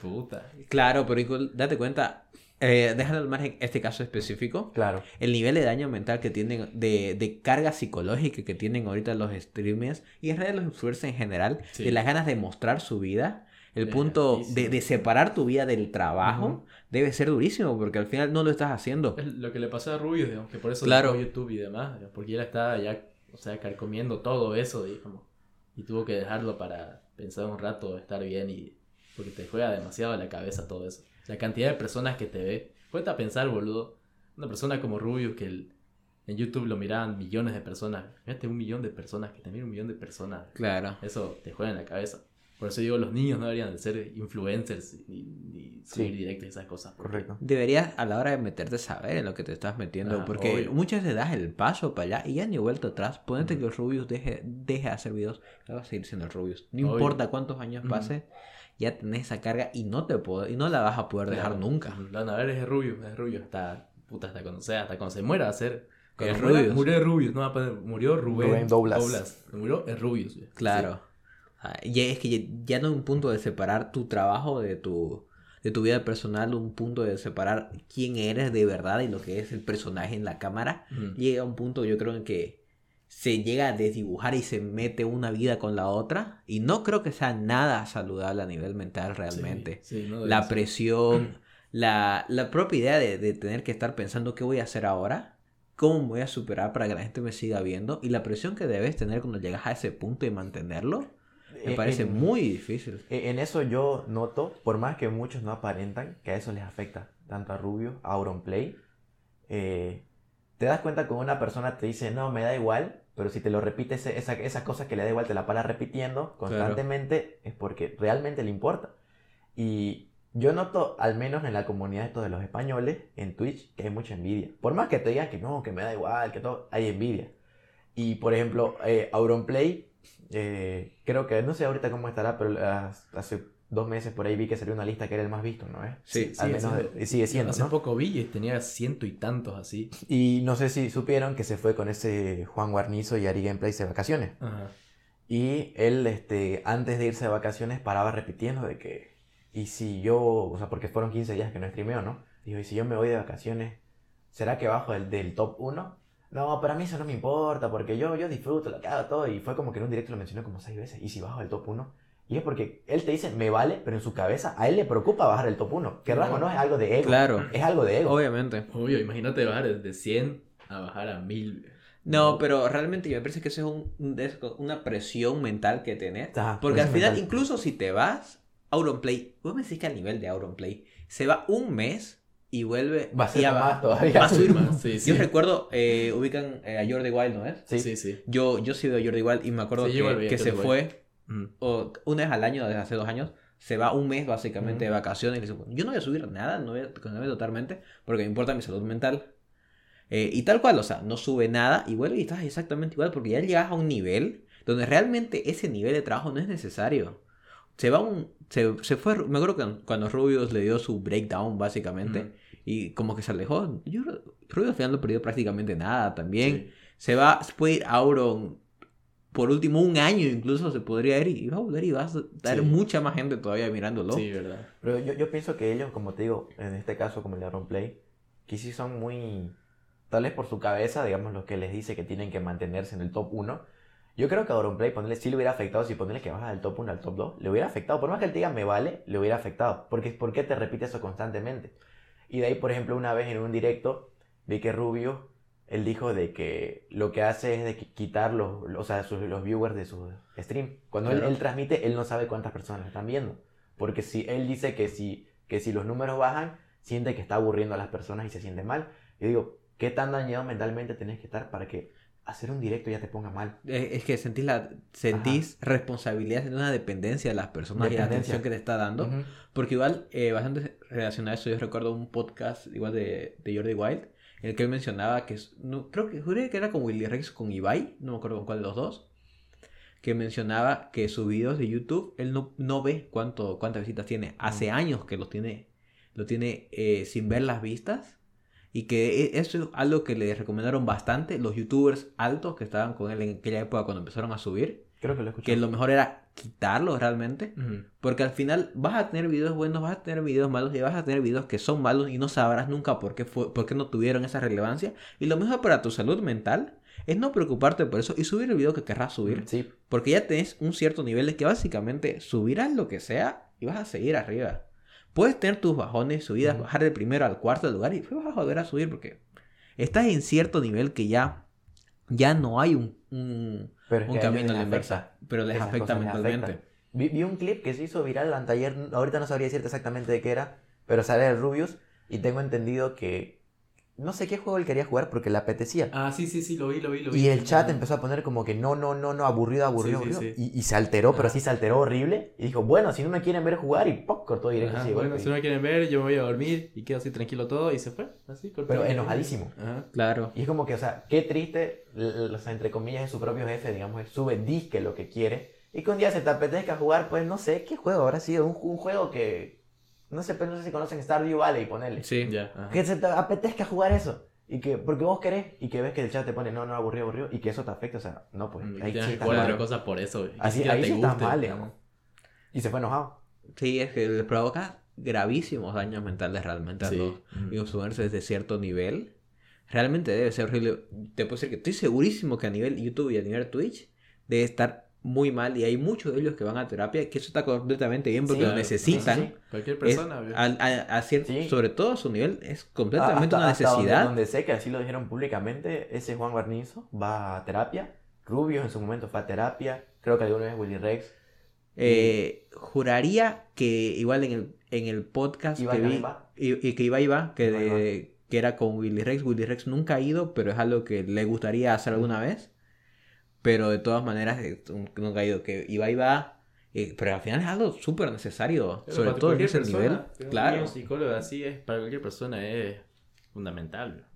Puta. Claro, pero date cuenta, eh, déjalo al margen este caso específico. Claro. el nivel de daño mental que tienen, de, de carga psicológica que tienen ahorita los streamers y en realidad los influencers en general, Sí. de las ganas de mostrar su vida, el Es punto de, de separar tu vida del trabajo, debe ser durísimo porque al final no lo estás haciendo. Es lo que le pasó a Rubius, digamos, que por eso Claro. YouTube y demás, porque él estaba ya, o sea, carcomiendo todo eso, digamos, y tuvo que dejarlo para pensar un rato, estar bien y porque te juega demasiado la cabeza todo eso. La cantidad de personas que te ve, cuenta a pensar, boludo, una persona como Rubius que el- en YouTube lo miraban millones de personas, fíjate un millón de personas, que te miran un millón de personas, Claro. eso te juega en la cabeza. Por eso digo, los niños no deberían de ser influencers ni, ni subir Sí. directos y esas cosas. Correcto. Deberías a la hora de meterte saber en lo que te estás metiendo, Ah, porque obvio. muchas veces das el paso para allá y ya ni vuelta atrás. Ponete que el Rubius deje, deje de hacer videos, ya va a seguir siendo el Rubius. No Obvio. importa cuántos años pase, ya tenés esa carga y no te puedo, y no la vas a poder dejar Claro. nunca. Lo van a ver, es Rubius, es Rubius. Hasta, puta, hasta cuando sea, hasta cuando se muera va a ser. Cuando Es muera, Rubius. Murió Rubius, no va a poner, murió Rubén, Rubén Doblas. Murió es Rubius. Claro. Ya es que ya, no hay un punto de separar tu trabajo de tu, de tu vida personal, un punto de separar quién eres de verdad y lo que es el personaje en la cámara. Mm. Llega un punto, yo creo, en que se llega a desdibujar y se mete una vida con la otra. Y no creo que sea nada saludable a nivel mental realmente. Sí, sí, no debe la presión, la, la propia idea de, de tener que estar pensando qué voy a hacer ahora, cómo me voy a superar para que la gente me siga viendo y la presión que debes tener cuando llegas a ese punto y mantenerlo, me Eh, parece en- muy difícil. eh, En eso yo noto, por más que muchos no aparentan, que a eso les afecta, tanto a Rubio, a Auronplay, eh, te das cuenta que una persona te dice, no, me da igual, pero si te lo repites, esa, esa cosa que le da igual te la para repitiendo constantemente, es porque realmente le importa. Y yo noto, al menos en la comunidad esto de los españoles, en Twitch, que hay mucha envidia. Por más que te digan que no, que me da igual, que todo, hay envidia. Y por ejemplo, eh, Auronplay, eh, creo que, no sé ahorita cómo estará, pero hace dos meses por ahí vi que salió una lista que era el más visto, ¿no es? Sí, Al sigue menos siendo. de- sigue siendo, Hace ¿no? poco vi y tenía ciento y tantos así. Y no sé si supieron que se fue con ese Juan Guarnizo y Ari Gameplays de vacaciones. Ajá. Y él, este, antes de irse de vacaciones, paraba repitiendo de que, y si yo, o sea, porque fueron 15 días que no streameo, ¿no? Dijo, y si yo me voy de vacaciones, ¿será que bajo del, del top 1? No, para mí eso no me importa, porque yo, yo disfruto lo que hago todo. Y fue como que en un directo lo mencionó como 6 veces. ¿Y si bajo del top 1? Y es porque él te dice, me vale, pero en su cabeza a él le preocupa bajar el top 1. Que rasgo no es algo de ego. Claro, Es algo de ego. obviamente. Obvio, imagínate bajar de 100 a bajar a 1000. No, pero realmente me parece que eso es un- una presión mental que tenés. Ajá, Porque al final, mental. incluso si te vas, Auronplay, vos me decís que al nivel de Auronplay, se va un mes y vuelve Va a ser y más va- todavía. va a subir más. Sí, sí. Yo recuerdo, eh, ubican eh, a Jordi Wild, ¿no es? Sí. sí, sí. Yo, yo sí veo a Jordi Wild y me acuerdo Sí, que, se fue Mm. o, una vez al año desde hace dos años. Se va un mes básicamente de Ujú. vacaciones y dice, yo no voy a subir nada, no voy a cambiarme totalmente porque me importa mi salud mental. Eh, y tal cual, o sea, no sube nada y vuelve y estás exactamente igual porque ya llegas a un nivel donde realmente ese nivel de trabajo no es necesario. se va un... Se, se fue, me acuerdo que cuando Rubius le dio su breakdown básicamente Ujú. Y como que se alejó. Yo creo- Rubius al final no perdió prácticamente nada también. Sí. Se va, se puede ir Auron por último un año incluso se podría ir y va a volver y va a estar Sí. mucha más gente todavía mirándolo. Sí, verdad. Pero yo, yo pienso que ellos, como te digo, en este caso como el de Play, que sí son muy... Tal vez por su cabeza, digamos, lo que les dice que tienen que mantenerse en el top 1. Yo creo que a Play ponerle sí le hubiera afectado si ponerle que baja del top 1 al top 2. Le hubiera afectado. Por más que él te diga me vale, le hubiera afectado. Porque ¿por qué te repite eso constantemente? Y de ahí, por ejemplo, una vez en un directo, vi que Rubio, él dijo de que lo que hace es de que quitar los, o sea, sus- los viewers de su stream. Cuando él, él transmite, él no sabe cuántas personas lo están viendo. Porque si él dice que si, que si los números bajan, siente que está aburriendo a las personas y se siente mal. Yo digo, ¿qué tan dañado mentalmente tenés que estar para que hacer un directo ya te ponga mal? Eh, Es que sentís, la, sentís responsabilidad, sentís una dependencia de las personas y la atención que te está dando. Ujú. Porque igual, eh, bastante relacionado a eso, yo recuerdo un podcast igual de, de Jordi Wild, en el que él mencionaba que, no, creo que juré que era con Willy Rex con Ibai, no me acuerdo con cuál de los dos, que mencionaba que sus videos de YouTube, él no, no ve cuánto, cuántas visitas tiene. Hace años que los tiene, lo tiene eh, sin ver las vistas. Y que e- eso es algo que le recomendaron bastante los youtubers altos que estaban con él en aquella época cuando empezaron a subir. Creo que lo escuché. Que lo mejor era quitarlos realmente. Ujú. Porque al final vas a tener videos buenos, vas a tener videos malos y vas a tener videos que son malos y no sabrás nunca por qué, fue, por qué no tuvieron esa relevancia. Y lo mejor para tu salud mental es no preocuparte por eso y subir el video que querrás subir. Sí, Porque ya tenés un cierto nivel de que básicamente subirás lo que sea y vas a seguir arriba. Puedes tener tus bajones, subidas, bajar del primero al cuarto lugar y después vas a volver a subir porque estás en cierto nivel que ya, ya no hay un, un, pero camino a la inversa. Pero les Esas afecta mentalmente. Vi, vi un clip que se hizo viral anteayer, ahorita no sabría decirte exactamente de qué era, pero sale el Rubius y tengo entendido que no sé qué juego él quería jugar porque le apetecía. Ah, sí, sí, sí, lo vi, lo vi, lo vi. Y el chat Ah. empezó a poner como que no, no, no, no, aburrido, aburrido, Sí, aburrido. sí. Y, y se alteró, pero sí se alteró horrible. Y dijo, bueno, si no me quieren ver jugar, y ¡pop! cortó directo Ajá, así bueno, golpe. si no me quieren ver, yo me voy a dormir y quedo así tranquilo todo y se fue. Así, cortó. Pero enojadísimo. Ajá. Claro. Y es como que, o sea, qué triste, o sea, entre comillas, es su propio jefe, digamos, él sube disque lo que quiere. Y que un día se te apetezca jugar, pues no sé, ¿qué juego habrá sido? Un, un juego que, no sé, pero no sé si conocen Stardew Valley, ponele. Sí. Ya. Que se te apetezca jugar eso. Y que, porque vos querés, y que ves que el chat te pone, no, no, aburrido, aburrido, y que eso te afecte, o sea, no, pues, Mm, y ahí sí otra cosa por eso. Así, ahí te sí guste. mal, digamos. Y se fue enojado. Sí, es que le provoca gravísimos daños mentales realmente a Sí. los influencers desde cierto nivel. Realmente debe ser horrible. Te puedo decir que estoy segurísimo que a nivel YouTube y a nivel Twitch debe estar muy mal y hay muchos de ellos que van a terapia que eso está completamente bien porque Sí, lo necesitan. Sí, sí, Cualquier persona. a, a- a cier- Sí. Sobre todo a su nivel es completamente hasta- una hasta donde- necesidad. Donde, sé que así lo dijeron públicamente, ese Juan Barnizo va a terapia. Rubio en su momento fue a terapia. Creo que alguna vez Willy Rex. Eh, juraría que igual en el, en el podcast Ibai que vi, va. y, y que Ibai va, que, Ibai de- que era con Willy Rex. Willy Rex nunca ha ido, pero es algo que le gustaría hacer alguna vez. Pero de todas maneras, eh, nunca ha ido. Que Ibai va, eh, pero al final es algo súper necesario, Pero sobre todo en ese persona, nivel. pero Claro. Un psicólogo así es, para cualquier persona es fundamental.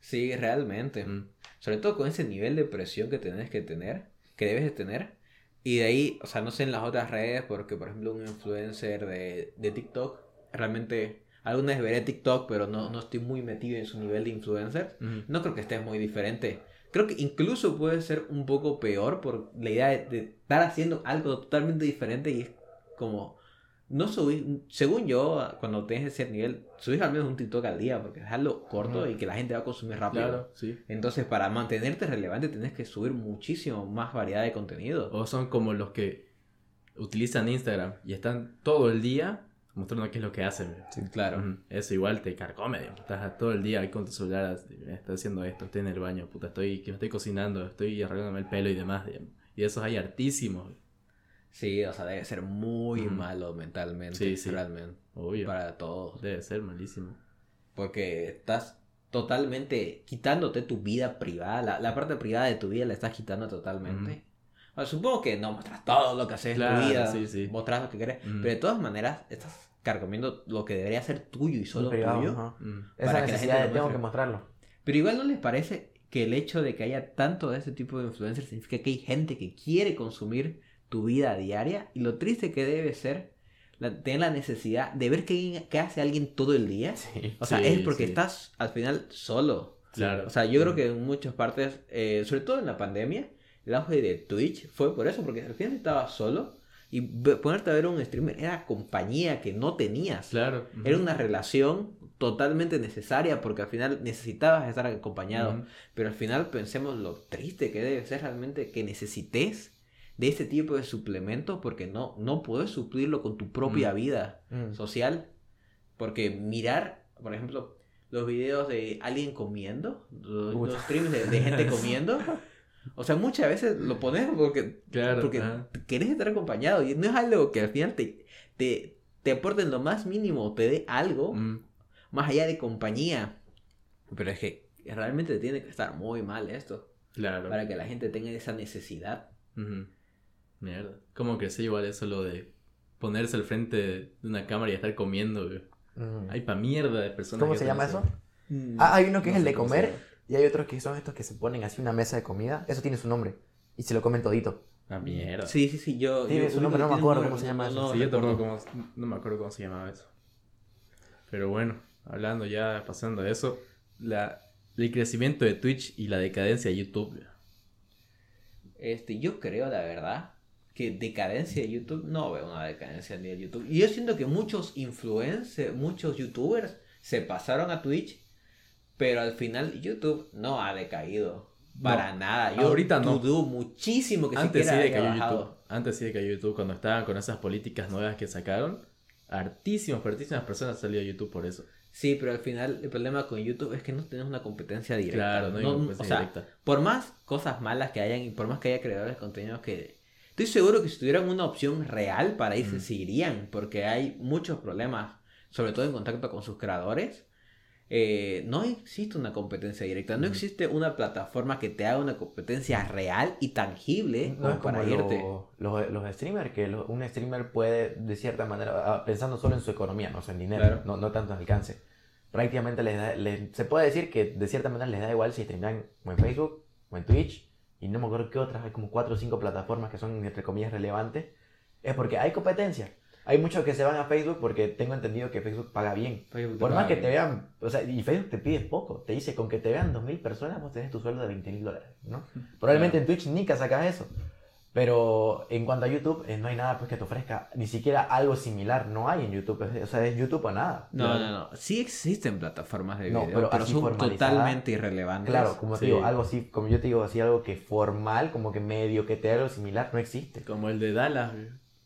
Sí, realmente. Mm. Sobre todo con ese nivel de presión que tenés que tener, que debes de tener. Y de ahí, o sea, no sé en las otras redes, porque por ejemplo un influencer de, de TikTok, realmente, alguna vez veré TikTok, pero no, no estoy muy metido en su nivel de influencer. No creo que esté muy diferente. Creo que incluso puede ser un poco peor por la idea de, de estar haciendo algo totalmente diferente y es como... No subir, según yo, cuando tenés ese nivel, subís al menos un TikTok al día porque dejarlo corto y que la gente va a consumir rápido. Claro, sí. Entonces, para mantenerte relevante, tenés que subir muchísimo más variedad de contenido. O son como los que utilizan Instagram y están todo el día mostrando qué es lo que hacen. Sí, claro. Eso igual te carcome. Estás todo el día ahí con tu celular, estás haciendo esto, estoy en el baño, puta, estoy, que me estoy cocinando, estoy arreglándome el pelo y demás, digamos. Y esos hay hartísimos. Sí, o sea, debe ser muy malo mentalmente, Sí, sí. realmente, obvio. para todos. Debe ser malísimo. Porque estás totalmente quitándote tu vida privada, la, la parte privada de tu vida la estás quitando totalmente. Bueno, supongo que no muestras todo lo que haces Claro, en tu vida, sí, sí. mostras lo que querés, Ujú. pero de todas maneras estás carcomiendo lo que debería ser tuyo y solo privado, tuyo. ajá. Mm. Esa Para que la necesidad gente de lo tengo que mostrarlo. Pero igual no les parece que el hecho de que haya tanto de ese tipo de influencers significa que hay gente que quiere consumir tu vida diaria y lo triste que debe ser la- tener la necesidad de ver qué, qué hace alguien todo el día. Sí. O sea, Sí, es porque sí. estás al final solo. Claro. O sea, yo creo que en muchas partes, eh, sobre todo en la pandemia, el auge de Twitch fue por eso, porque al final estabas solo y ponerte a ver un streamer era compañía que no tenías. Claro. Era una relación totalmente necesaria porque al final necesitabas estar acompañado. Pero al final pensemos lo triste que debe ser realmente que necesites de este tipo de suplementos porque no, no puedes suplirlo con tu propia vida social. Porque mirar, por ejemplo, los videos de alguien comiendo, los, los streams de, de gente comiendo. O sea, muchas veces lo pones porque, Claro. porque ajá. querés estar acompañado y no es algo que al final te, te, te aporte en lo más mínimo, te dé algo Mm. más allá de compañía. Pero es que realmente tiene que estar muy mal esto Claro. para que la gente tenga esa necesidad. Ujú. Mierda. ¿Cómo crecí igual eso lo de ponerse al frente de una cámara y estar comiendo? güey? Mm. Hay pa' mierda de personas. ¿Cómo que se llama eso? Mm. Ah, hay uno que No es el de comer. Y hay otros que son estos que se ponen así una mesa de comida. Eso tiene su nombre. Y se lo comen todito. Ah, mierda. Sí, sí, sí, yo... Tiene yo su nombre, no me acuerdo cómo se llama eso. no Sí, yo tampoco cómo- no me acuerdo cómo se llamaba eso. Pero bueno, hablando ya, pasando de eso, la, el crecimiento de Twitch y la decadencia de YouTube. Este, yo creo, la verdad, que decadencia de YouTube, no veo una decadencia ni de YouTube. Y yo siento que muchos influencers, muchos youtubers se pasaron a Twitch, pero al final YouTube no ha decaído. Para No, nada. Yo ahorita no. dudo muchísimo que Antes sí decayó. YouTube. Antes sí decayó YouTube cuando estaban con esas políticas nuevas que sacaron. Hartísimas, hartísimas personas salido a YouTube por eso. Sí, pero al final el problema con YouTube es que no tenemos una competencia directa. Claro, no hay una o competencia sea, directa. por más cosas malas que hayan y por más que haya creadores de contenidos que... Estoy seguro que si tuvieran una opción real para irse, Mm. se irían, porque hay muchos problemas, sobre todo en contacto con sus creadores. Eh, no existe una competencia directa, no existe una plataforma que te haga una competencia real y tangible No como es como para irte. lo- los, los streamers, que lo- un streamer puede, de cierta manera, ah, pensando solo en su economía, no o sea, en dinero, Claro. no, no tanto en alcance. Prácticamente les da, les- se puede decir que de cierta manera les da igual si streaman en Facebook o en Twitch, y no me acuerdo qué otras, hay como cuatro o cinco plataformas que son, entre comillas, relevantes. Es porque hay competencia. Hay muchos que se van a Facebook porque tengo entendido que Facebook paga bien. Facebook te Por más que bien. te vean, o sea, y Facebook te pide poco, te dice con que te vean 2.000 personas, vos tenés tu sueldo de 20.000 dólares, ¿no? Probablemente en Twitch nunca sacas eso. Pero en cuanto a YouTube, eh, no hay nada pues, que te ofrezca, ni siquiera algo similar, no hay en YouTube, es- o sea, es YouTube o nada. No, Claro. no, no. Sí existen plataformas de No, video, pero pero, así son totalmente irrelevantes. Claro, como te Sí. digo, algo así, como yo te digo, así algo que formal, como que medio que te haga algo similar, no existe. Como el de Dallas.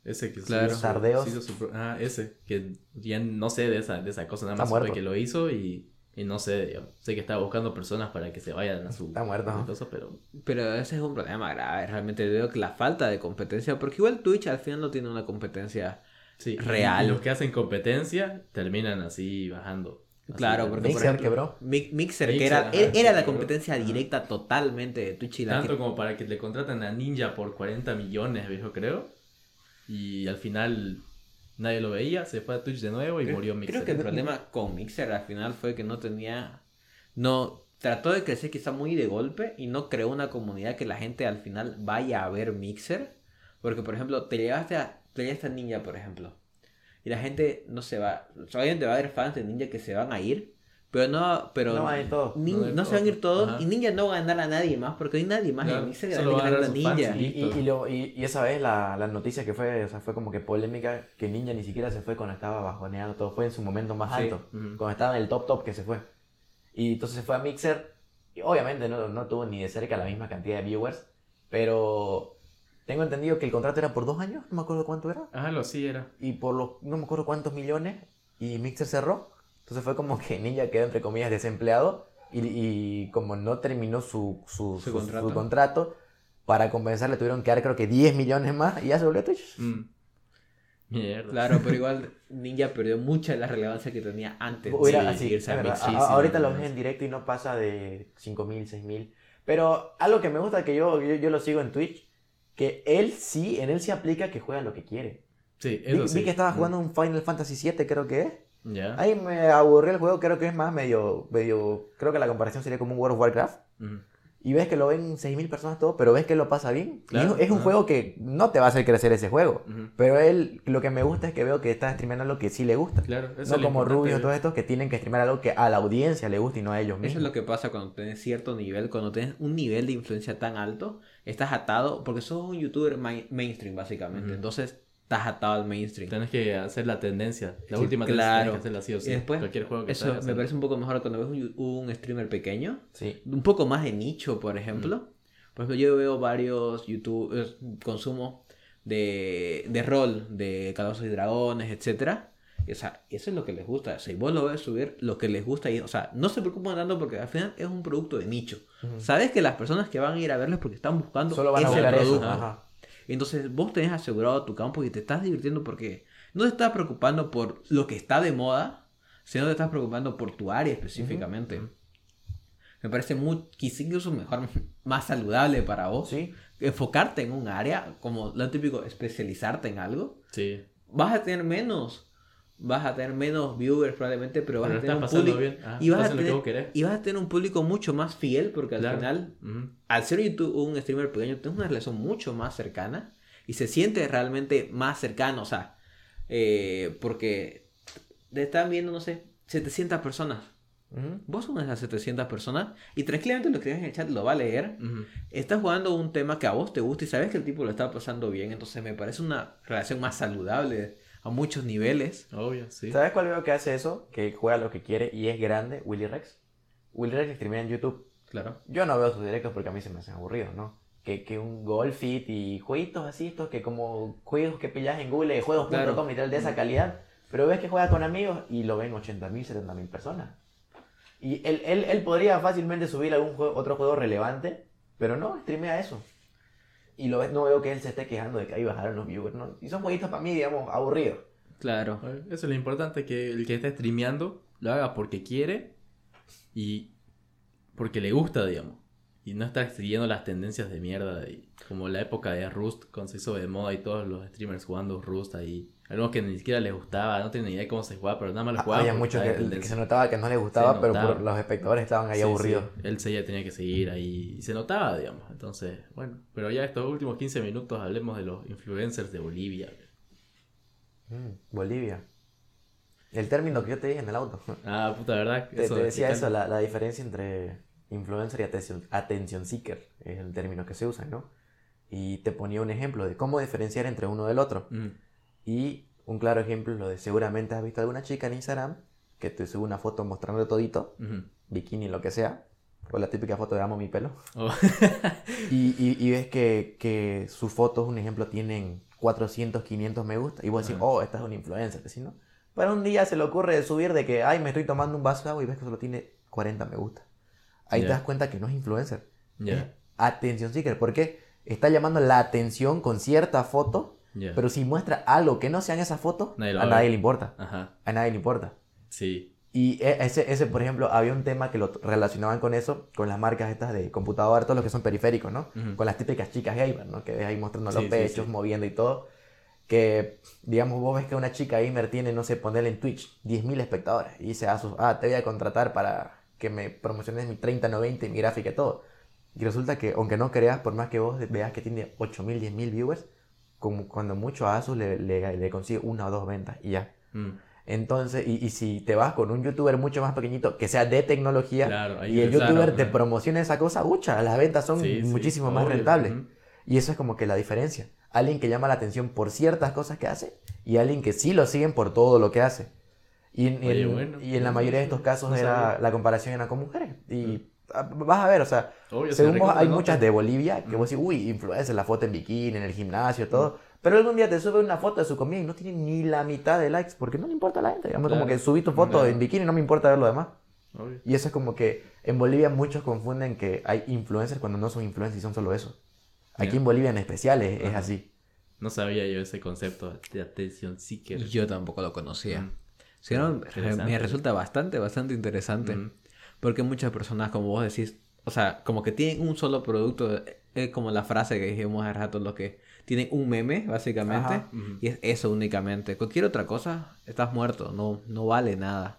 Ese que Claro. se hizo- Sardeos. se hizo su pro- ah, ese, que ya no sé de esa, de esa cosa, nada Está más supe que lo hizo y, y no sé, digamos. sé que estaba buscando personas para que se vayan a su Está muerto, cosa, pero Pero ese es un problema grave. Realmente veo que la falta de competencia, porque igual Twitch al final no tiene una competencia. sí, Real. Y los que hacen competencia terminan así bajando. Así, Claro, porque por Mixer ejemplo, quebró. Mi- Mixer, que era, ajá, era, la competencia directa totalmente de Twitch y la Tanto que- como para que le contraten a Ninja por 40 millones, viejo, creo. Y al final nadie lo veía, se fue a Twitch de nuevo y Creo- murió Mixer. Creo que el problema con Mixer al final fue que no tenía. No. Trató de crecer quizá muy de golpe y no creó una comunidad que la gente al final vaya a ver Mixer. Porque, por ejemplo, te llegaste a, te llegaste a Ninja, por ejemplo. Y la gente no se va. Obviamente va a haber fans de Ninja que se van a ir. Pero no. Pero No hay todo. Nin- No se van a ir todo. todos. Ajá. Y Ninja no va a ganar a nadie más. Porque no hay nadie más Claro, en Mixer que va a a ganar fans Ninja. y- Y, y, y lo- y- y esa vez la, la noticia que fue, o sea, fue como que polémica, que Ninja ni siquiera se fue cuando estaba bajoneado, todo fue en su momento más Sí. alto, cuando estaba en el top top que se fue. Y entonces se fue a Mixer, y obviamente no, no tuvo ni de cerca la misma cantidad de viewers, pero tengo entendido que el contrato era por dos años, no me acuerdo cuánto era, Ah, lo sí era. y por los, no me acuerdo cuántos millones, y Mixer cerró. Entonces fue como que Ninja quedó entre comillas desempleado, y, y como no terminó su, su, Su su- contrato. su contrato, para compensarle tuvieron que dar creo que 10 millones más y ya se volvió a Twitch. Mm. Mierda. Claro, pero igual Ninja perdió mucha de la relevancia que tenía antes Hubiera- de así, irse a verdad. Sí, ahorita lo ves en directo y no pasa de 5.000, 6.000. Pero algo que me gusta que yo, yo, yo lo sigo en Twitch, que él sí, en él sí aplica que juega lo que quiere. Sí, Vi, eso vi sí. que estaba Mm. jugando un Final Fantasy VII, creo que es. Ya. Ahí me aburrió el juego, creo que es más medio, medio, creo que la comparación sería como un World of Warcraft. Y ves que lo ven 6.000 personas todo, pero ves que lo pasa bien. Y Claro, es, es un juego que no te va a hacer crecer ese juego. Ujú. Pero él, lo que me gusta es que veo que está streameando lo que sí le gusta. Claro, eso es no como Rubio y todos estos que tienen que streamar algo que a la audiencia le gusta y no a ellos Eso mismos. es lo que pasa cuando tienes cierto nivel, cuando tienes un nivel de influencia tan alto, estás atado, porque sos un youtuber main- mainstream básicamente, entonces estás atado al mainstream. Tenés que hacer la tendencia. La Sí, última claro. tendencia que hacerla sí o sí. Y después, Cualquier juego que eso me parece un poco mejor cuando ves un, un streamer pequeño, Sí. un poco más de nicho, por ejemplo. Por ejemplo, yo veo varios youtubers, consumo de, de rol, de Calabozos y Dragones, etcétera. O sea, eso es lo que les gusta. O sea, vos lo ves subir lo que les gusta. Y, o sea, no se preocupan tanto porque al final es un producto de nicho. Ujú. Sabes que las personas que van a ir a verlo es porque están buscando Solo van a ese eso. producto. Ajá. Entonces vos tenés asegurado tu campo y te estás divirtiendo porque no te estás preocupando por lo que está de moda, sino te estás preocupando por tu área específicamente. Me parece muy, quizá incluso mejor, más saludable para vos. Sí. Enfocarte en un área, como lo típico, especializarte en algo. Sí. Vas a tener menos, vas a tener menos viewers probablemente, pero vas Pero a tener un público. bien. Ah, y, vas a tener, vos querés. y vas a tener un público mucho más fiel porque al Claro. final al ser YouTube un streamer pequeño, tienes una relación mucho más cercana y se siente realmente más cercano, o sea, eh, porque te están viendo, no sé, 700 personas. Ujú. Vos sos una de esas 700 personas y tranquilamente lo que en el chat lo va a leer. Estás jugando un tema que a vos te gusta y sabes que el tipo lo está pasando bien, entonces me parece una relación más saludable a muchos niveles. Obvio, sí. ¿Sabes cuál veo que hace eso? Que juega lo que quiere y es grande, Willy Rex. Willy Rex streamea en YouTube. Claro. Yo no veo sus directos porque a mí se me hacen aburridos, ¿no? Que, que un golf fit y jueguitos así, estos que como juegos que pillas en Google, juegos.com Claro. y tal de esa calidad. Pero ves que juega con amigos y lo ven 80.000, 70.000 personas. Y él, él, él podría fácilmente subir algún juego, otro juego relevante, pero no, streamea eso. Y lo ves, no veo que él se esté quejando de que ahí bajaron los viewers, ¿no? Y son jueguitos para mí, digamos, aburridos. Claro. Eso es lo importante, que el que está streameando lo haga porque quiere y porque le gusta, digamos. Y no está siguiendo las tendencias de mierda, de- como la época de Rust, cuando se hizo de moda y todos los streamers jugando Rust ahí. Algunos que ni siquiera les gustaba, no tienen ni idea de cómo se jugaba, pero nada más lo jugaban. Había muchos que, se notaba que no les gustaba, pero por los espectadores estaban ahí Sí, aburridos. sí, Él se ya tenía que seguir ahí y se notaba, digamos. Entonces, bueno, pero ya estos últimos 15 minutos hablemos de los influencers de Bolivia. Mm, Bolivia. El término que yo te dije en el auto. Ah, puta, ¿verdad? Te, te decía eso, la, la diferencia entre influencer y atención, seeker, es el término que se usa, ¿no? Y te ponía un ejemplo de cómo diferenciar entre uno del otro. Mm, Y un claro ejemplo es lo de seguramente has visto alguna chica en Instagram que te sube una foto mostrando todito, ujú. bikini, lo que sea, o la típica foto de amo mi pelo. Oh, Y, y- y ves que, que sus fotos, un ejemplo, tienen 400, 500 me gusta. Y vos decís, Ajá. oh, esta es una influencer. Decís, ¿no? Pero un día se le ocurre subir de que, ay, me estoy tomando un vaso de agua y ves que solo tiene 40 me gusta. Ahí Ya. te das cuenta que no es influencer. Ya, Es atención seeker. Porque está llamando la atención con cierta foto, ya. pero si muestra algo que no sea en esa foto, Nadie lo a nadie le importa. Ajá, A nadie le importa. sí. Y e- ese, ese, por ejemplo, había un tema que lo relacionaban con eso, con las marcas estas de computadora, todos los que son periféricos, ¿no? Ujú. Con las típicas chicas gamer, ¿no? Que ves ahí mostrando Sí, los sí, pechos, sí. moviendo y todo. Que, digamos, vos ves que una chica gamer tiene, no sé, ponerle en Twitch 10.000 espectadores. Y dice a sus, ah, te voy a contratar para que me promociones mi 3090 y mi gráfica y todo. Y resulta que, aunque no creas, por más que vos veas que tiene 8.000, 10.000 viewers, como cuando mucho a Asus le, le, le consigue una o dos ventas y ya. Mm, Entonces, y, y si te vas con un youtuber mucho más pequeñito, que sea de tecnología, Claro, y el youtuber te promociona esa cosa, ucha, las ventas son sí, sí, muchísimo más obvio, rentables. Y eso es como que la diferencia. Alguien que llama la atención por ciertas cosas que hace y alguien que sí lo siguen por todo lo que hace. Y en, Oye, en- bueno, y en la mayoría de estos casos no era sabía. Mm. la comparación era con mujeres. Y ah, vas a ver, o sea, Obvio, se según vos, hay muchas de Bolivia que Mm. vos decís, uy, influencer, la foto en bikini, en el gimnasio, todo. Pero algún día te sube una foto de su comida y no tiene ni la mitad de likes porque no le importa a la gente. Digamos, como que subí tu foto Claro. en bikini y no me importa ver lo demás. Obvio. Y eso es como que en Bolivia muchos confunden que hay influencers cuando no son influencers y son solo eso. Aquí en Bolivia en especial es, así. No sabía yo ese concepto de atención seeker. Yo tampoco lo conocía. Mm. Si no, me resulta bastante, bastante interesante. Mm. Porque muchas personas, como vos decís, o sea, como que tienen un solo producto, es como la frase que dijimos hace rato, lo que tienen un meme, básicamente, Ajá. Y es eso únicamente. Cualquier otra cosa, estás muerto, no, no vale nada.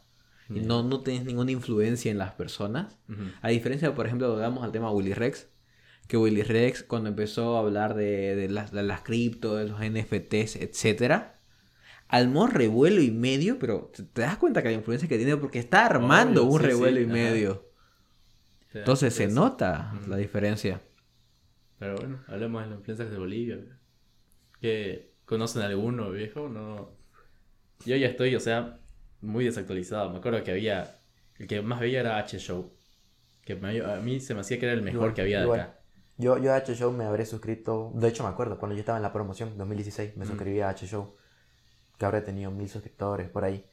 y no, no tienes ninguna influencia en las personas. A diferencia, por ejemplo, vamos al tema Willy Rex, que Willy Rex cuando empezó a hablar de, de las, de las cripto, de los NFTs, etcétera, armó revuelo y medio, pero te, das cuenta que la influencia que tiene porque está armando Obvio, un sí, sí, revuelo y ajá. medio. Entonces se nota la diferencia. Pero bueno, hablemos de los influencers de Bolivia. ¿Que conocen alguno, viejo? No. Yo ya estoy, o sea, muy desactualizado. Me acuerdo que había. El que más veía era H Show. Que me- a mí se me hacía que era el mejor Igual, que había de igual. acá. Yo, yo a H Show me habré suscrito, de hecho me acuerdo, cuando yo estaba en la promoción, 2016, me Mm. suscribí a H Show, que habré tenido mil suscriptores por ahí.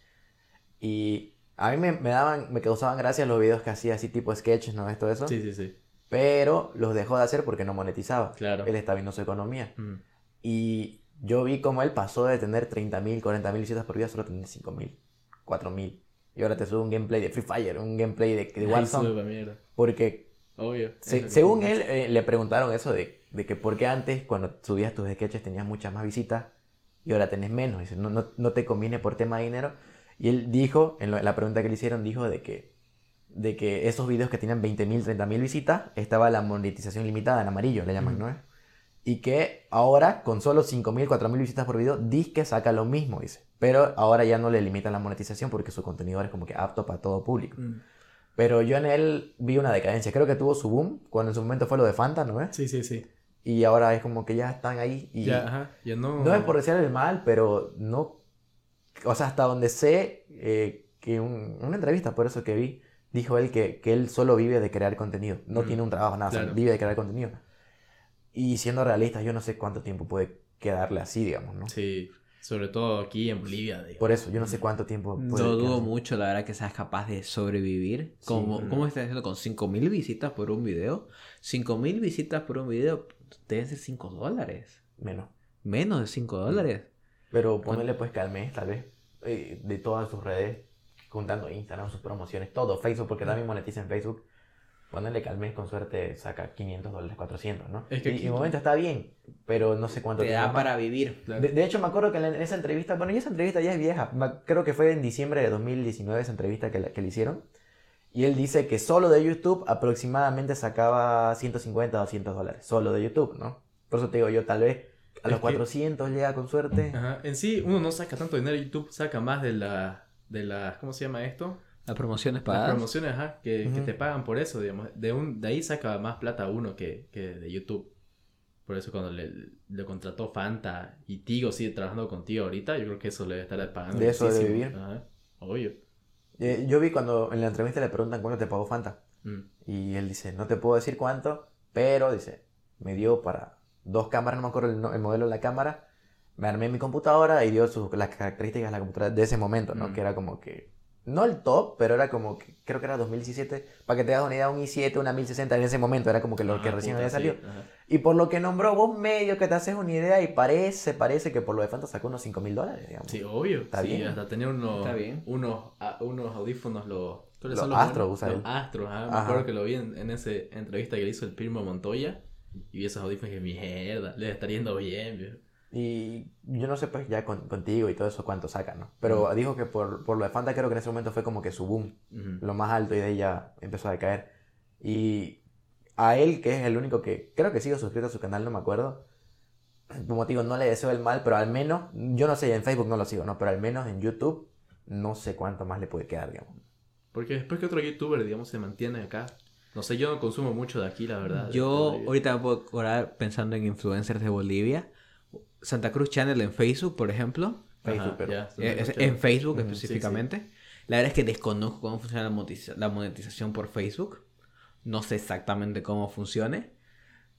Y a mí me, me daban, me causaban gracia los videos que hacía así tipo sketches, ¿no ves todo eso? Sí, sí, sí. Pero los dejó de hacer porque no monetizaba. Claro. Él está viendo su economía. Mm. Y yo vi como él pasó de tener 30.000, 40.000 visitas por video a solo tener 5.000, 4.000. Y ahora te sube un gameplay de Free Fire, un gameplay de, de Warzone. Porque Obvio. se- según él, eh, le preguntaron eso de, de que por qué antes, cuando subías tus sketches, tenías muchas más visitas y ahora tenés menos. Dice, no, no, no te conviene por tema de dinero. Y él dijo, en, lo- en la pregunta que le hicieron, dijo de que, de que esos videos que tenían 20.000, 30.000 visitas, estaba la monetización limitada, en amarillo le llaman, Ujú. ¿no? Y que ahora, con solo 5.000, 4.000 visitas por video, que saca lo mismo, dice. Pero ahora ya no le limitan la monetización porque su contenido ahora es como que apto para todo público. Mm. Pero yo en él vi una decadencia. Creo que tuvo su boom cuando en su momento fue lo de Fanta, ¿no es? Sí, sí, sí. Y ahora es como que ya están ahí. Y Ya, ajá. Ya no. no es por decirle el mal, pero no. O sea, hasta donde sé eh, que un- una entrevista, por eso que vi, dijo él que, que él solo vive de crear contenido. No Mm, tiene un trabajo, nada, o sea, claro. vive de crear contenido. Y siendo realistas, yo no sé cuánto tiempo puede quedarle así, digamos, ¿no? Sí. Sobre todo aquí en Bolivia. digo. Por eso, yo no sé cuánto tiempo puede No dudo mucho, la verdad, que seas capaz de sobrevivir. Sí. Como. ¿Cómo estás haciendo con 5000 visitas por un video? 5000 visitas por un video deben ser 5 dólares. Menos. Menos de 5 dólares. Pero ponerle pues que al mes, tal vez, eh, de todas sus redes, contando Instagram, sus promociones, todo, Facebook, porque también monetiza en Facebook. Ponerle que al mes con suerte saca 500 dólares, 400, ¿no? Es que y, de momento está bien, pero no sé cuánto Te da para vivir. Claro. De, de hecho, me acuerdo que en, esa entrevista, bueno, y esa entrevista ya es vieja, creo que fue en diciembre de 2019 esa entrevista que, la- que le hicieron. Y él dice que solo de YouTube aproximadamente sacaba 150 o 200 dólares, solo de YouTube, ¿no? Por eso te digo yo, tal vez a Es los que- 400 llega con suerte. Ajá. En sí, uno no saca tanto dinero. YouTube saca más de la. De la ¿Cómo se llama esto? Las promociones Las pagadas. promociones, ajá, que, que te pagan por eso, digamos. De, un, de ahí saca más plata uno que, que de YouTube. Por eso cuando le, le contrató Fanta y Tigo sigue trabajando contigo ahorita, yo creo que eso le debe estar pagando. De eso debe muchísimo. vivir. Ajá, obvio. Eh, yo vi cuando en la entrevista le preguntan cuánto te pagó Fanta. Mm. Y él dice, no te puedo decir cuánto, pero dice, me dio para dos cámaras, no me acuerdo el, no- el modelo de la cámara, me armé mi computadora y dio sus, las características de la computadora de ese momento, ¿no? Mm. Que era como que, no el top, pero era como que, creo que era 2017, para que te hagas una idea, un i7, una 1060 en ese momento, era como que lo que recién había sí, salido. ajá. Y por lo que nombró, vos medio que te haces una idea y parece, parece que por lo de Fanta sacó unos 5 mil dólares, digamos. Sí, obvio. Está sí, bien. hasta tener unos, Está bien. unos, a- unos audífonos, los... ¿cuáles Los son los Astro buenos? usa Los. Astros, ajá. Me Ajá. acuerdo que lo vi en, en esa entrevista que le hizo el primo Montoya. Y vi esos audífonos que mierda, le está yendo bien, viejo. Y yo no sé, pues ya con- contigo y todo eso cuánto sacan, ¿no? Pero dijo que por, por lo de Fanta creo que en ese momento fue como que su boom, lo más alto y de ahí ya empezó a decaer. Y a él, que es el único que creo que sigo suscrito a su canal, no me acuerdo. Como te digo, no le deseo el mal, pero al menos, yo no sé, en Facebook no lo sigo, ¿no? Pero al menos en YouTube no sé cuánto más le puede quedar, digamos. Porque después que otro youtuber, digamos, se mantiene acá. No sé, yo no consumo mucho de aquí, la verdad. Yo ahorita me puedo acordar pensando en influencers de Bolivia. Santa Cruz Channel en Facebook, por ejemplo. Facebook, pero- ya, Eh, es- en Facebook sí, específicamente. La verdad es que desconozco cómo funciona la monetiza- la monetización por Facebook. No sé exactamente cómo funcione.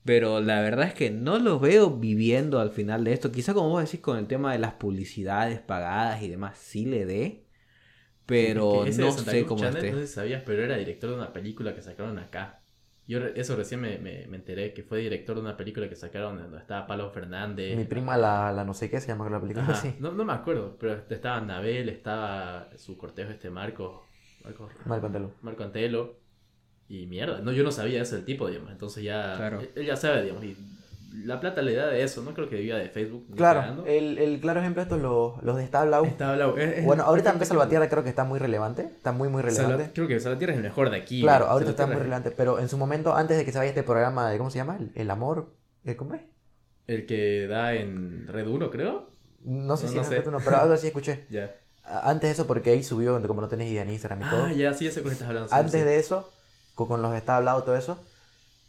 Pero la verdad es que no los veo viviendo al final de esto. Quizá como vos decís con el tema de las publicidades pagadas y demás, sí le dé. Pero Es que no sé cómo Channel, esté. No sé si sabías, pero era director de una película que sacaron acá. Yo re- eso recién me, me, me enteré, que fue director de una película que sacaron donde estaba Pablo Fernández. Mi prima, la, la no sé qué se llama la película, Ajá, sí. no, no me acuerdo, pero estaba Anabel, estaba su cortejo este Marco, Marco, Marco Antelo. Marco Antelo. Y mierda, no, yo no sabía eso del tipo, digamos. Entonces ya. Claro. Él, él ya sabe, digamos. Y la plata le da de eso, no creo que viva de Facebook. Claro, el, el claro ejemplo de esto es los, los de Stablau. Está hablado- es- es- Bueno, ahorita en es- Salvatierra creo que está muy relevante. Está muy, muy relevante. Creo que Salvatierra es el mejor de aquí. Claro, ahorita está muy relevante. Pero en su momento, antes de que se vaya este programa de, ¿cómo se llama? El, el amor. ¿eh, ¿Cómo es? El que da en Red 1, creo. No sé No, si no es sé. Retuno, pero algo así escuché. Ya. Antes de eso, porque ahí subió, como no tenés idea en Instagram y todo. Ah, ya, sí, sé cuál estás hablando. Antes sí. de eso, co- con los que estaba hablado todo eso,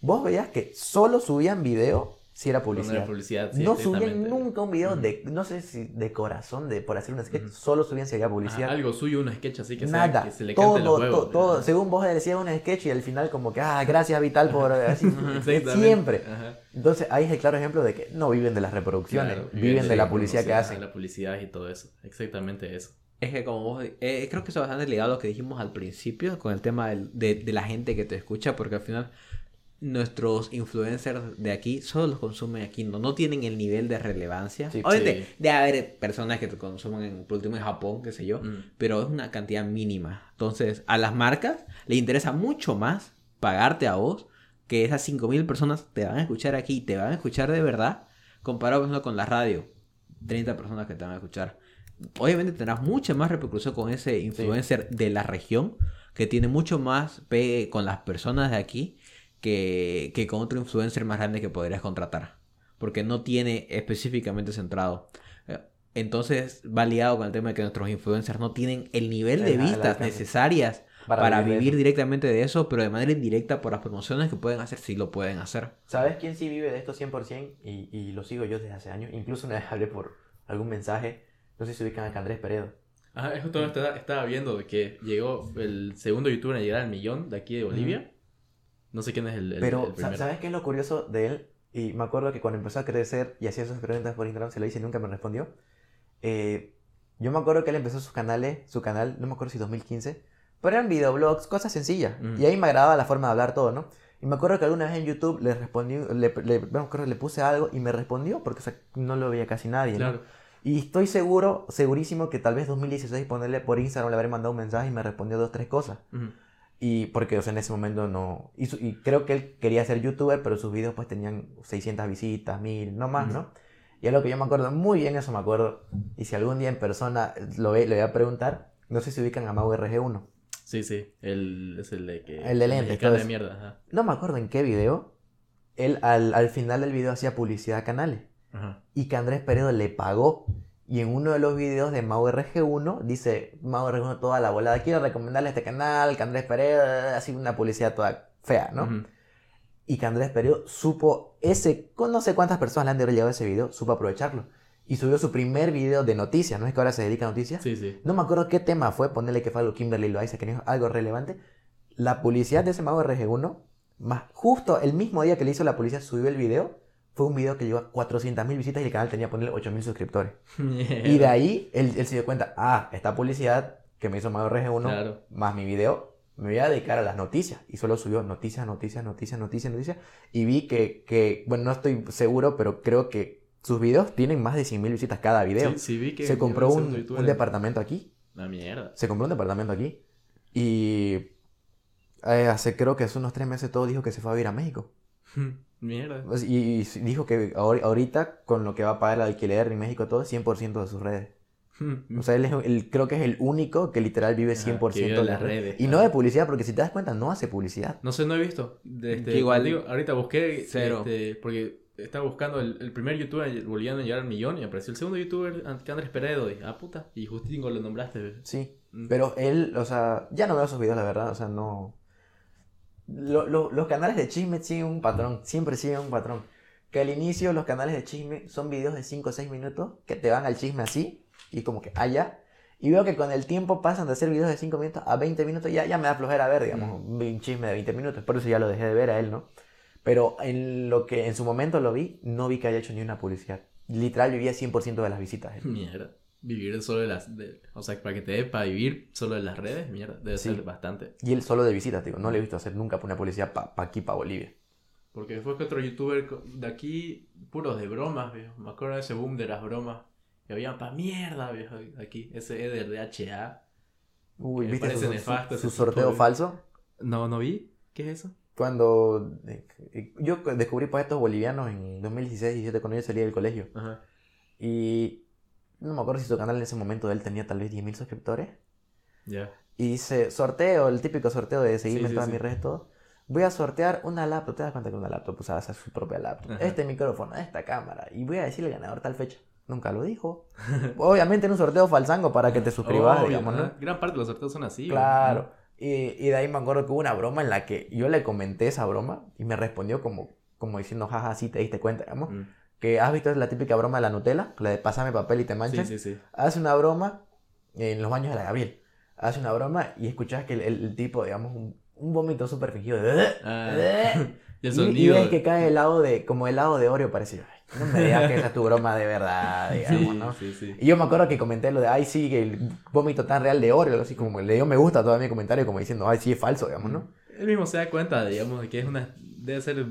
vos veías que solo subían video si era publicidad. era publicidad, sí, no subían nunca un video de, no sé si de corazón, de por hacer un sketch, solo subían si había publicidad. algo suyo, un sketch así que, sea- Nada, que se le cante todo, los huevos. to- todo, según vos decías un sketch y al final como que, ah, gracias Vital por así, siempre. Ajá. Entonces ahí es el claro ejemplo de que no viven de las reproducciones, Claro, viven de sí, la publicidad que hacen. La publicidad y todo eso. Exactamente eso. Es que como vos, eh, creo que eso es bastante ligado a lo que dijimos al principio con el tema del- de, de la gente que te escucha, porque al final nuestros influencers de aquí solo los consumen aquí, no, no tienen el nivel de relevancia. Sí, Obviamente, sí. debe haber personas que te consumen en, por último en Japón, qué sé yo, Mm. pero es una cantidad mínima. Entonces, a las marcas les interesa mucho más pagarte a vos que esas 5.000 personas te van a escuchar aquí, te van a escuchar de verdad, comparado por ejemplo, con la radio. 30 personas que te van a escuchar. Obviamente tendrás mucha más repercusión con ese influencer de la región, que tiene mucho más pegue con las personas de aquí que, que con otro influencer más grande que podrías contratar. Porque no tiene específicamente centrado. Eh, Entonces va ligado con el tema de que nuestros influencers no tienen el nivel de vistas necesarias Para para, vivir directamente de eso, pero de manera indirecta por las promociones que pueden hacer, sí lo pueden hacer. ¿Sabes quién sí vive de esto 100% y, y lo sigo yo desde hace años? Incluso una vez hablé por algún mensaje, no sé si se ubican a Andrés Peredo. Ajá, es justo estaba, estaba viendo de que llegó el segundo youtuber a llegar al millón de aquí de Bolivia. No sé quién es el, el- Pero, el primero. ¿sabes qué es lo curioso de él? Y me acuerdo que cuando empezó a crecer y hacía sus preguntas por Instagram, se lo hice y nunca me respondió. Eh, yo me acuerdo que él empezó sus canales, su canal, no me acuerdo si 2015, pero eran videoblogs, cosas sencillas. Mm. Y ahí me agradaba la forma de hablar todo, ¿no? Y me acuerdo que alguna vez en YouTube le respondí, le, le, me acuerdo que le puse algo y me respondió porque o sea, no lo veía casi nadie, ¿no? Claro. Y estoy seguro, segurísimo que tal vez 2016 ponerle por Instagram le habré mandado un mensaje y me respondió dos, tres cosas. Ujú. Y porque, o sea, en ese momento no... Y, su- y creo que él quería ser youtuber, pero sus videos pues tenían 600 visitas, 1000, no más, ¿no? Y es lo que yo me acuerdo, muy bien eso me acuerdo. Y si algún día en persona lo ve, le voy a preguntar, no sé si ubican a Mau RG1. Sí, sí. El, es el de que. El de lentes, todo de mierda. Ajá. No me acuerdo en qué video. Él al, al final del video hacía publicidad a canales. Ajá. y que Andrés Peredo le pagó. Y en uno de los videos de Mau RG1 dice Mau RG1 toda la volada. Quiero recomendarle este canal, que Andrés Peredo, así una publicidad toda fea, ¿no? Y que Andrés Peredo supo ese, con no sé cuántas personas le han de haber llegado ese video, supo aprovecharlo. Y subió su primer video de noticias, ¿no es que ahora se dedica a noticias? Sí, sí. No me acuerdo qué tema fue, ponerle que fue algo Kimberly Loaiza, que no es algo relevante. La publicidad de ese Mago RG1, más justo el mismo día que le hizo la publicidad, subió el video. Fue un video que llegó a 400.000 visitas y el canal tenía ponerle 8.000 suscriptores. Y de ahí él, él se dio cuenta, ah, esta publicidad que me hizo Mago RG1, Claro. más mi video, me voy a dedicar a las noticias. Y solo subió noticias, noticias, noticias, noticias, noticias. Y vi que, que bueno, no estoy seguro, pero creo que sus videos tienen más de 100.000 visitas cada video. Sí, sí, vi que. se compró un, departamento aquí. La mierda. Se compró un departamento aquí. Y eh, hace creo que hace unos tres meses todo dijo que se fue a vivir a México. mierda. Pues, Y, y dijo que ahor- ahorita con lo que va a pagar el alquiler en México todo es 100% de sus redes. O sea, él, es- él creo que es el único que literal vive Ajá, 100% que vive de las redes. redes, Y no de publicidad, porque si te das cuenta, no hace publicidad. No sé, no he visto. De este, igual- digo, ahorita busqué. Cero. este, porque estaba buscando el, el primer youtuber boliviano en llegar al millón y apareció el segundo youtuber, que Andrés Peredo. Y, ah, puta. Y Justingo lo nombraste. Sí. Mm. Pero él, o sea, ya no veo sus videos, la verdad. O sea, no. Lo- lo- los canales de chisme siguen un patrón. Siempre siguen un patrón. Que al inicio los canales de chisme son videos de 5 o 6 minutos que te van al chisme así. Y como que allá. Y veo que con el tiempo pasan de hacer videos de 5 minutos a 20 minutos. Ya, ya me da flojera ver, digamos, un chisme de 20 minutos. Por eso ya lo dejé de ver a él, ¿no? Pero en lo que en su momento lo vi, no vi que haya hecho ni una publicidad. Literal vivía 100% de las visitas. él. Mierda. Vivir solo de las. de- o sea, para que te dé para vivir solo de las redes, mierda. Debe Sí. ser bastante. Y él solo de visitas, digo. No le he visto hacer nunca una publicidad para aquí, para Bolivia. Porque después que otro youtuber de aquí, puros de bromas, viejo. Me acuerdo de ese boom de las bromas. Que habían pa' mierda, viejo, aquí. Ese Eder de HA. Uy, ¿viste su, su- nefasto su ese sorteo tipo falso? No, no vi. ¿Qué es eso? cuando eh, yo descubrí pues estos bolivianos en 2016-17 cuando yo salí del colegio. Ajá. Y no me acuerdo si su canal en ese momento de él tenía tal vez 10.000 suscriptores. Ya. Y dice, sorteo, el típico sorteo de seguirme Sí, en sí, todas sí. mis redes, todo. Voy a sortear una laptop. ¿Te das cuenta que una laptop usaba su propia laptop? Ajá. Este micrófono, esta cámara. Y voy a decirle al ganador tal fecha. Nunca lo dijo. Obviamente en un sorteo falsango para que te suscribas, Obvio, digamos, ¿no? Gran parte de los sorteos son así. Claro. Y, y de ahí me acuerdo que hubo una broma en la que yo le comenté esa broma y me respondió como, como diciendo, jaja, sí te diste cuenta, digamos. Mm. Que has visto la típica broma de la Nutella, la de pasame papel y te Sí, manchas. sí, sí. Hace una broma en los baños de la Gabriel. Hace una broma y escuchas que el, el- el tipo, digamos, un, un vómito súper fingido. De... Ah, y el Y, y ves que cae helado de, como helado de Oreo, parece. "Ay, No me digas que esa es tu broma de verdad, digamos, Sí, ¿no? sí, sí. Y yo me acuerdo que comenté lo de, ay, sí, que el vómito tan real de Oreo, así como le dio me gusta a todo mi comentario, como diciendo, ay, sí, es falso, digamos, ¿no? Él mismo se da cuenta, digamos, de que es una. Debe ser.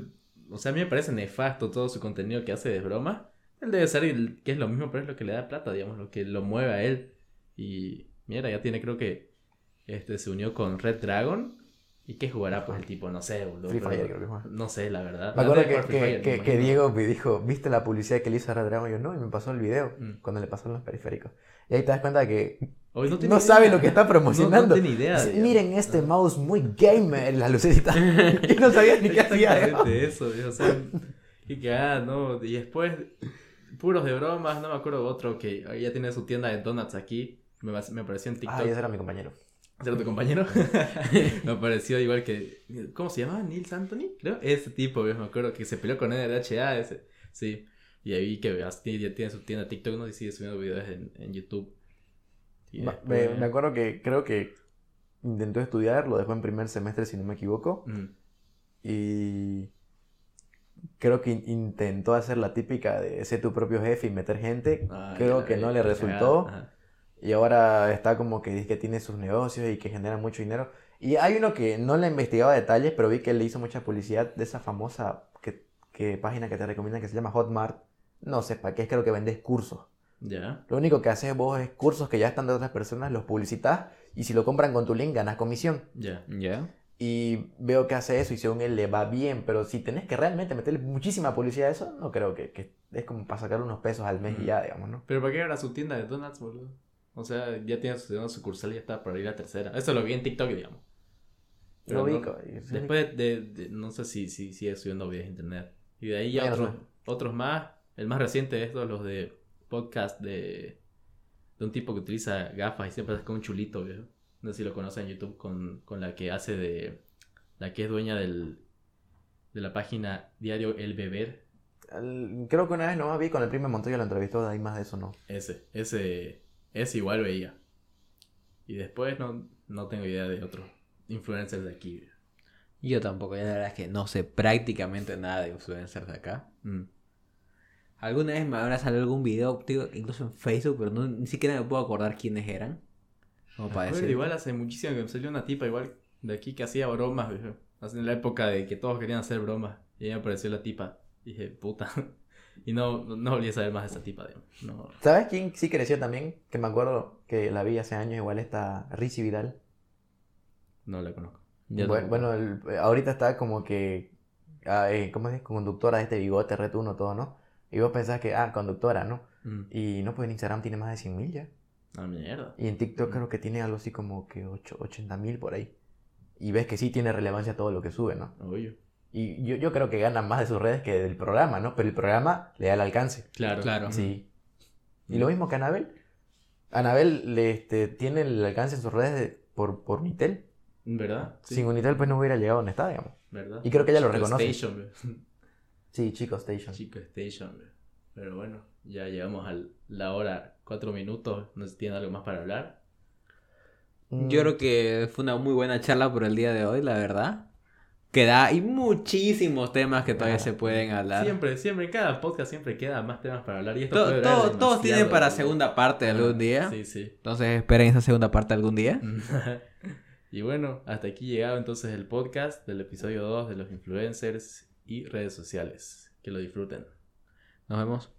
O sea, a mí me parece nefasto todo su contenido que hace de broma. Él debe ser el- que es lo mismo, pero es lo que le da plata, digamos, lo que lo mueve a él. Y mira, ya tiene, creo que. Este se unió con Red Dragon. ¿Y qué jugará, pues el tipo? No sé, boludo. Free Fire creo que juega. No sé, la verdad. Me acuerdo que, que, Fire, que, que. Diego me dijo, ¿viste la publicidad que le hizo a Red Dragon? Y yo, no, y me pasó el video, Mm. cuando le pasaron los periféricos. Y ahí te das cuenta que no, idea. sabe lo que está No- promocionando. No, tiene idea. Miren este mouse muy gamer, la lucecita. y no sabía ni qué hacía. eso, o sea, qué cagada, ¿no? Y después, puros de bromas, no me acuerdo otro que ya tiene su tienda de donuts aquí, me, me apareció en TikTok. Ay, ese era mi compañero. ¿Ese era tu compañero? me apareció igual que, ¿cómo se llama? Nils Anthony, creo. Ese tipo, me acuerdo que se peleó con NDHA, ese, sí. Y ahí que ya tiene su tienda de TikTok, ¿no? Y sigue subiendo videos en, en YouTube. Y Me, después- me acuerdo que creo que intentó estudiar, lo dejó en primer semestre si no me equivoco. Mm, Y creo que in- intentó hacer la típica de ser tu propio jefe y meter gente. ah, creo que no le resultó. ajá. Y ahora está como que dice que tiene sus negocios y que genera mucho dinero. Y hay uno que no le investigaba detalles, pero vi que le hizo mucha publicidad de esa famosa que, que página que te recomiendan que se llama Hotmart. No sé para qué, es creo que vendes cursos. Ya. Lo único que haces vos es cursos que ya están de otras personas, los publicitas y si lo compran con tu link ganas comisión. Ya. ¿Ya? Y veo que hace eso y según él le va bien, pero si tenés que realmente meterle muchísima publicidad a eso, no creo que, que es como para sacar unos pesos al mes y Mm. ya, digamos, ¿no? Pero ¿para qué ahora su tienda de donuts, boludo? O sea, ya tiene su segunda sucursal y ya está para ir a la tercera. Eso lo vi en TikTok, digamos. Pero Lo no- ubico, Después de, de- no sé si, si sigue subiendo videos de internet. Y de ahí ya otros, otros más. El más reciente de estos, los de podcast de, de un tipo que utiliza gafas y siempre con un chulito, viejo. No sé si lo conocen en YouTube con, con la que hace de... La que es dueña del, de la página diario El Beber. Creo que una vez nomás vi con el primo Montoya lo entrevistó, de ahí más de eso no. Ese, ese, ese igual veía. Y después no, no tengo idea de otros influencers de aquí. Yo tampoco, ya la verdad es que no sé prácticamente nada de influencers de acá. Mm. Alguna vez me habrá salido algún video, incluso en Facebook, pero no, ni siquiera me puedo acordar quiénes eran. Como para decir. igual hace muchísimo que me salió una tipa igual de aquí que hacía bromas, viejo. Hace en la época de que todos querían hacer bromas. Y ahí me apareció la tipa. Y dije, puta. Y no, no, volví a saber más de esa tipa. No. ¿Sabes quién sí creció también? Que me acuerdo que la vi hace años, igual está Rizzy Vidal. No la conozco. Bueno, bueno, el- ahorita está como que, ah, eh, ¿cómo es? Conductora de este bigote, retuno, todo, ¿no? Y vos pensás que, ah, conductora, ¿no? Mm. Y no, pues en Instagram tiene más de 100 mil ya. Ah, mierda. Y en TikTok Mm. creo que tiene algo así como que 8, 80 mil por ahí. Y ves que sí tiene relevancia todo lo que sube, ¿no? Obvio. Y yo, yo creo que gana más de sus redes que del programa, ¿no? Pero el programa le da el alcance. Claro. Claro. Sí. Y lo mismo que Anabel. Anabel le, este, tiene el alcance en sus redes de- por, por Unitel. ¿Verdad? Sí. Sin Unitel pues no hubiera llegado donde está, digamos. ¿Verdad? Y creo que ella lo Chico reconoce. Station. Sí, Chico Station. Chico Station. Pero bueno, ya llegamos a la hora, cuatro minutos. No sé si tienen algo más para hablar. Mm, Yo creo que fue una muy buena charla por el día de hoy, la verdad. Queda, hay muchísimos temas que todavía Ah, se pueden hablar. Siempre, siempre, en cada podcast siempre queda más temas para hablar. Y esto To- puede to- durar todos tienen para segunda parte algún día. Sí, sí. Entonces esperen esa segunda parte algún día. y bueno, hasta aquí llegaba entonces el podcast del episodio 2 de los influencers y redes sociales. Que lo disfruten. Nos vemos.